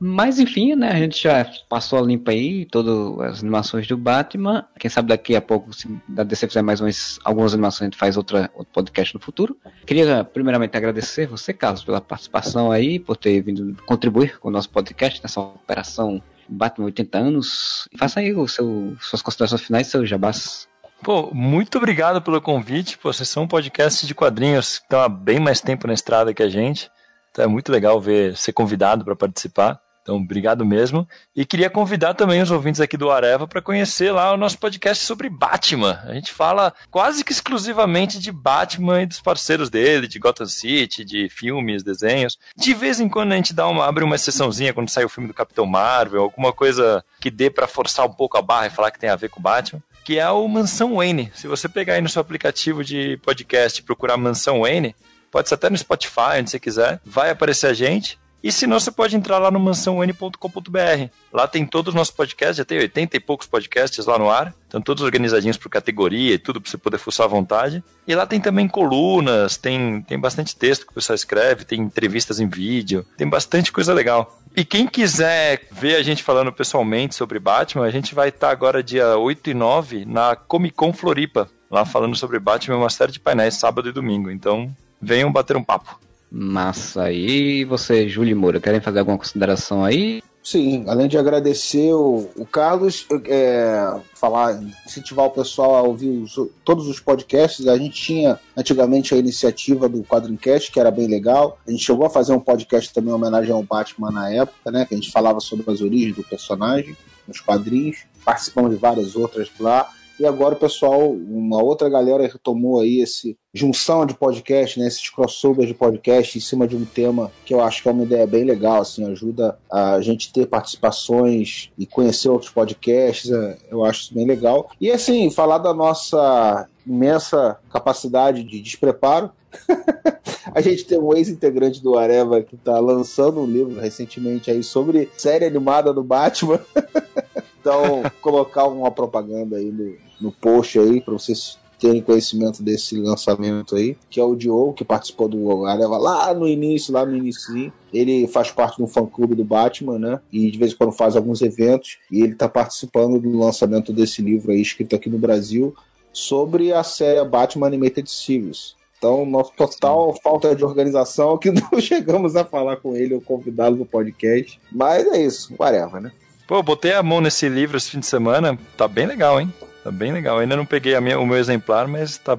Mas enfim, né? A gente já passou a limpa aí todas as animações do Batman. Quem sabe daqui a pouco, se da DC fizer mais umas, algumas animações, a gente faz outra, outro podcast no futuro. Queria primeiramente agradecer você, Carlos, pela participação aí, por ter vindo contribuir com o nosso podcast nessa operação Batman 80 anos. Faça aí o seu, suas considerações finais, seu jabás. Pô, muito obrigado pelo convite. Pô, vocês são um podcast de quadrinhos que estão há bem mais tempo na estrada que a gente. Então é muito legal ver ser convidado para participar. Então, obrigado mesmo. E queria convidar também os ouvintes aqui do Areva para conhecer lá o nosso podcast sobre Batman. A gente fala quase que exclusivamente de Batman e dos parceiros dele, de Gotham City, de filmes, desenhos. De vez em quando a gente dá uma, abre uma exceçãozinha quando sai o filme do Capitão Marvel, alguma coisa que dê para forçar um pouco a barra e falar que tem a ver com Batman que é o Mansão Wayne. Se você pegar aí no seu aplicativo de podcast e procurar Mansão Wayne, pode ser até no Spotify, onde você quiser, vai aparecer a gente. E se não, você pode entrar lá no mansãoN.com.br. Lá tem todos os nossos podcasts, já tem 80 e poucos podcasts lá no ar. Estão todos organizadinhos por categoria e tudo para você poder fuçar à vontade. E lá tem também colunas, tem, tem bastante texto que o pessoal escreve, tem entrevistas em vídeo, tem bastante coisa legal. E quem quiser ver a gente falando pessoalmente sobre Batman, a gente vai estar agora dia 8 e 9 na Comic Con Floripa, lá falando sobre Batman, uma série de painéis sábado e domingo. Então, venham bater um papo. Massa. E você, Júlio Moura, querem fazer alguma consideração aí? Sim, além de agradecer o, o Carlos, é, falar, incentivar o pessoal a ouvir os- todos os podcasts. A gente tinha antigamente a iniciativa do Quadrincast, que era bem legal. A gente chegou a fazer um podcast também em homenagem ao Batman na época, né? Que a gente falava sobre as origens do personagem nos quadrinhos. Participamos de várias outras lá. E agora o pessoal, uma outra galera retomou aí esse junção de podcast, né, esses crossovers de podcast em cima de um tema que eu acho que é uma ideia bem legal, assim, ajuda a gente ter participações e conhecer outros podcasts, é, eu acho isso bem legal. E assim, falar da nossa imensa capacidade de despreparo. a gente tem um ex-integrante do Areva que está lançando um livro recentemente aí sobre série animada do Batman. então, colocar uma propaganda aí no, no post aí para vocês terem conhecimento desse lançamento aí, que é o Diogo, que participou do Areva lá no início, lá no início. Ele faz parte um fã-clube do Batman, né? E de vez em quando faz alguns eventos. E ele está participando do lançamento desse livro aí, escrito aqui no Brasil, sobre a série Batman Animated Series. Então, nosso total falta de organização que não chegamos a falar com ele ou convidá-lo no podcast. Mas é isso, whatever, né? Pô, botei a mão nesse livro esse fim de semana, tá bem legal, hein? Tá bem legal. Eu ainda não peguei a minha, o meu exemplar, mas tá,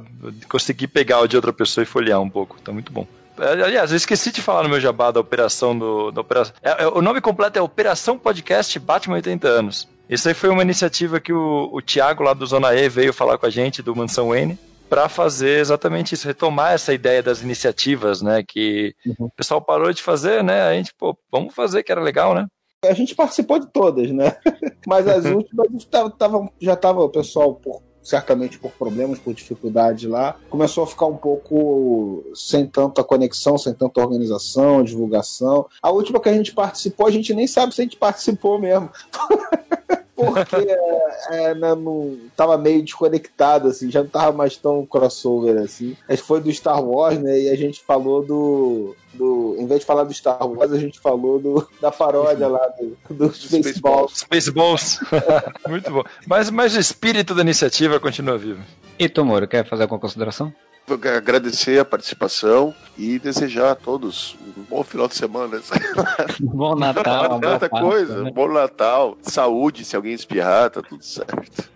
consegui pegar o de outra pessoa e folhear um pouco. Tá muito bom. Aliás, eu esqueci de falar no meu jabá da operação do. Da operação, é, é, o nome completo é Operação Podcast Batman 80 anos. Isso aí foi uma iniciativa que o, o Thiago lá do Zona E veio falar com a gente, do Mansão Wayne, para fazer exatamente isso, retomar essa ideia das iniciativas, né? Que uhum. o pessoal parou de fazer, né? A gente, pô, vamos fazer que era legal, né? A gente participou de todas, né? Mas as últimas tava, tava, já estava o pessoal por certamente por problemas, por dificuldade lá, começou a ficar um pouco sem tanta conexão, sem tanta organização, divulgação. A última que a gente participou, a gente nem sabe se a gente participou mesmo. Porque é, é, não, tava meio desconectado, assim, já não tava mais tão crossover assim. A gente foi do Star Wars, né? E a gente falou do. do em vez de falar do Star Wars, a gente falou do, da paródia lá do, do Spaceballs. Spaceballs. Muito bom. Mas, mas o espírito da iniciativa continua vivo. E Tomoro, quer fazer alguma consideração? Agradecer a participação e desejar a todos um bom final de semana. Bom Natal. Tanta coisa. Né? Bom Natal. Saúde, se alguém espirrar, tá tudo certo.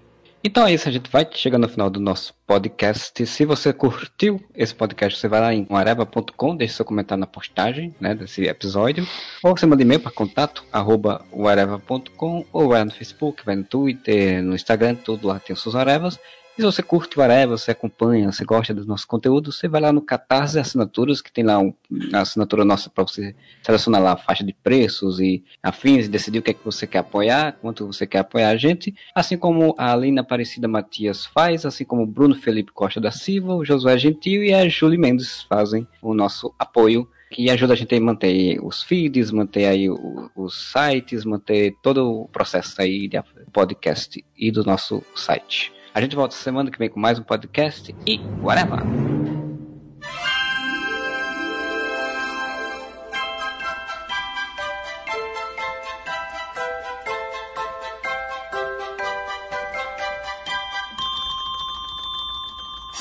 Então é isso, a gente vai chegando no final do nosso podcast. Se você curtiu esse podcast, você vai lá em areva.com, deixe seu comentário na postagem né, desse episódio, ou você manda e-mail para contato arroba areva.com, ou vai no Facebook, vai no Twitter, no Instagram, tudo lá tem os seus arevas. E se você curte o Areva, você acompanha, você gosta dos nossos conteúdos, você vai lá no Catarse Assinaturas, que tem lá um, a assinatura nossa para você selecionar lá a faixa de preços e afins, e decidir o que é que você quer apoiar, quanto você quer apoiar a gente, assim como a Alina Aparecida Matias faz, assim como o Bruno Felipe Costa da Silva, o Josué Gentil e a Julie Mendes fazem o nosso apoio que ajuda a gente a manter os feeds, manter aí os sites, manter todo o processo aí de podcast e do nosso site. A gente volta semana que vem com mais um podcast e whatever!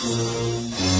Música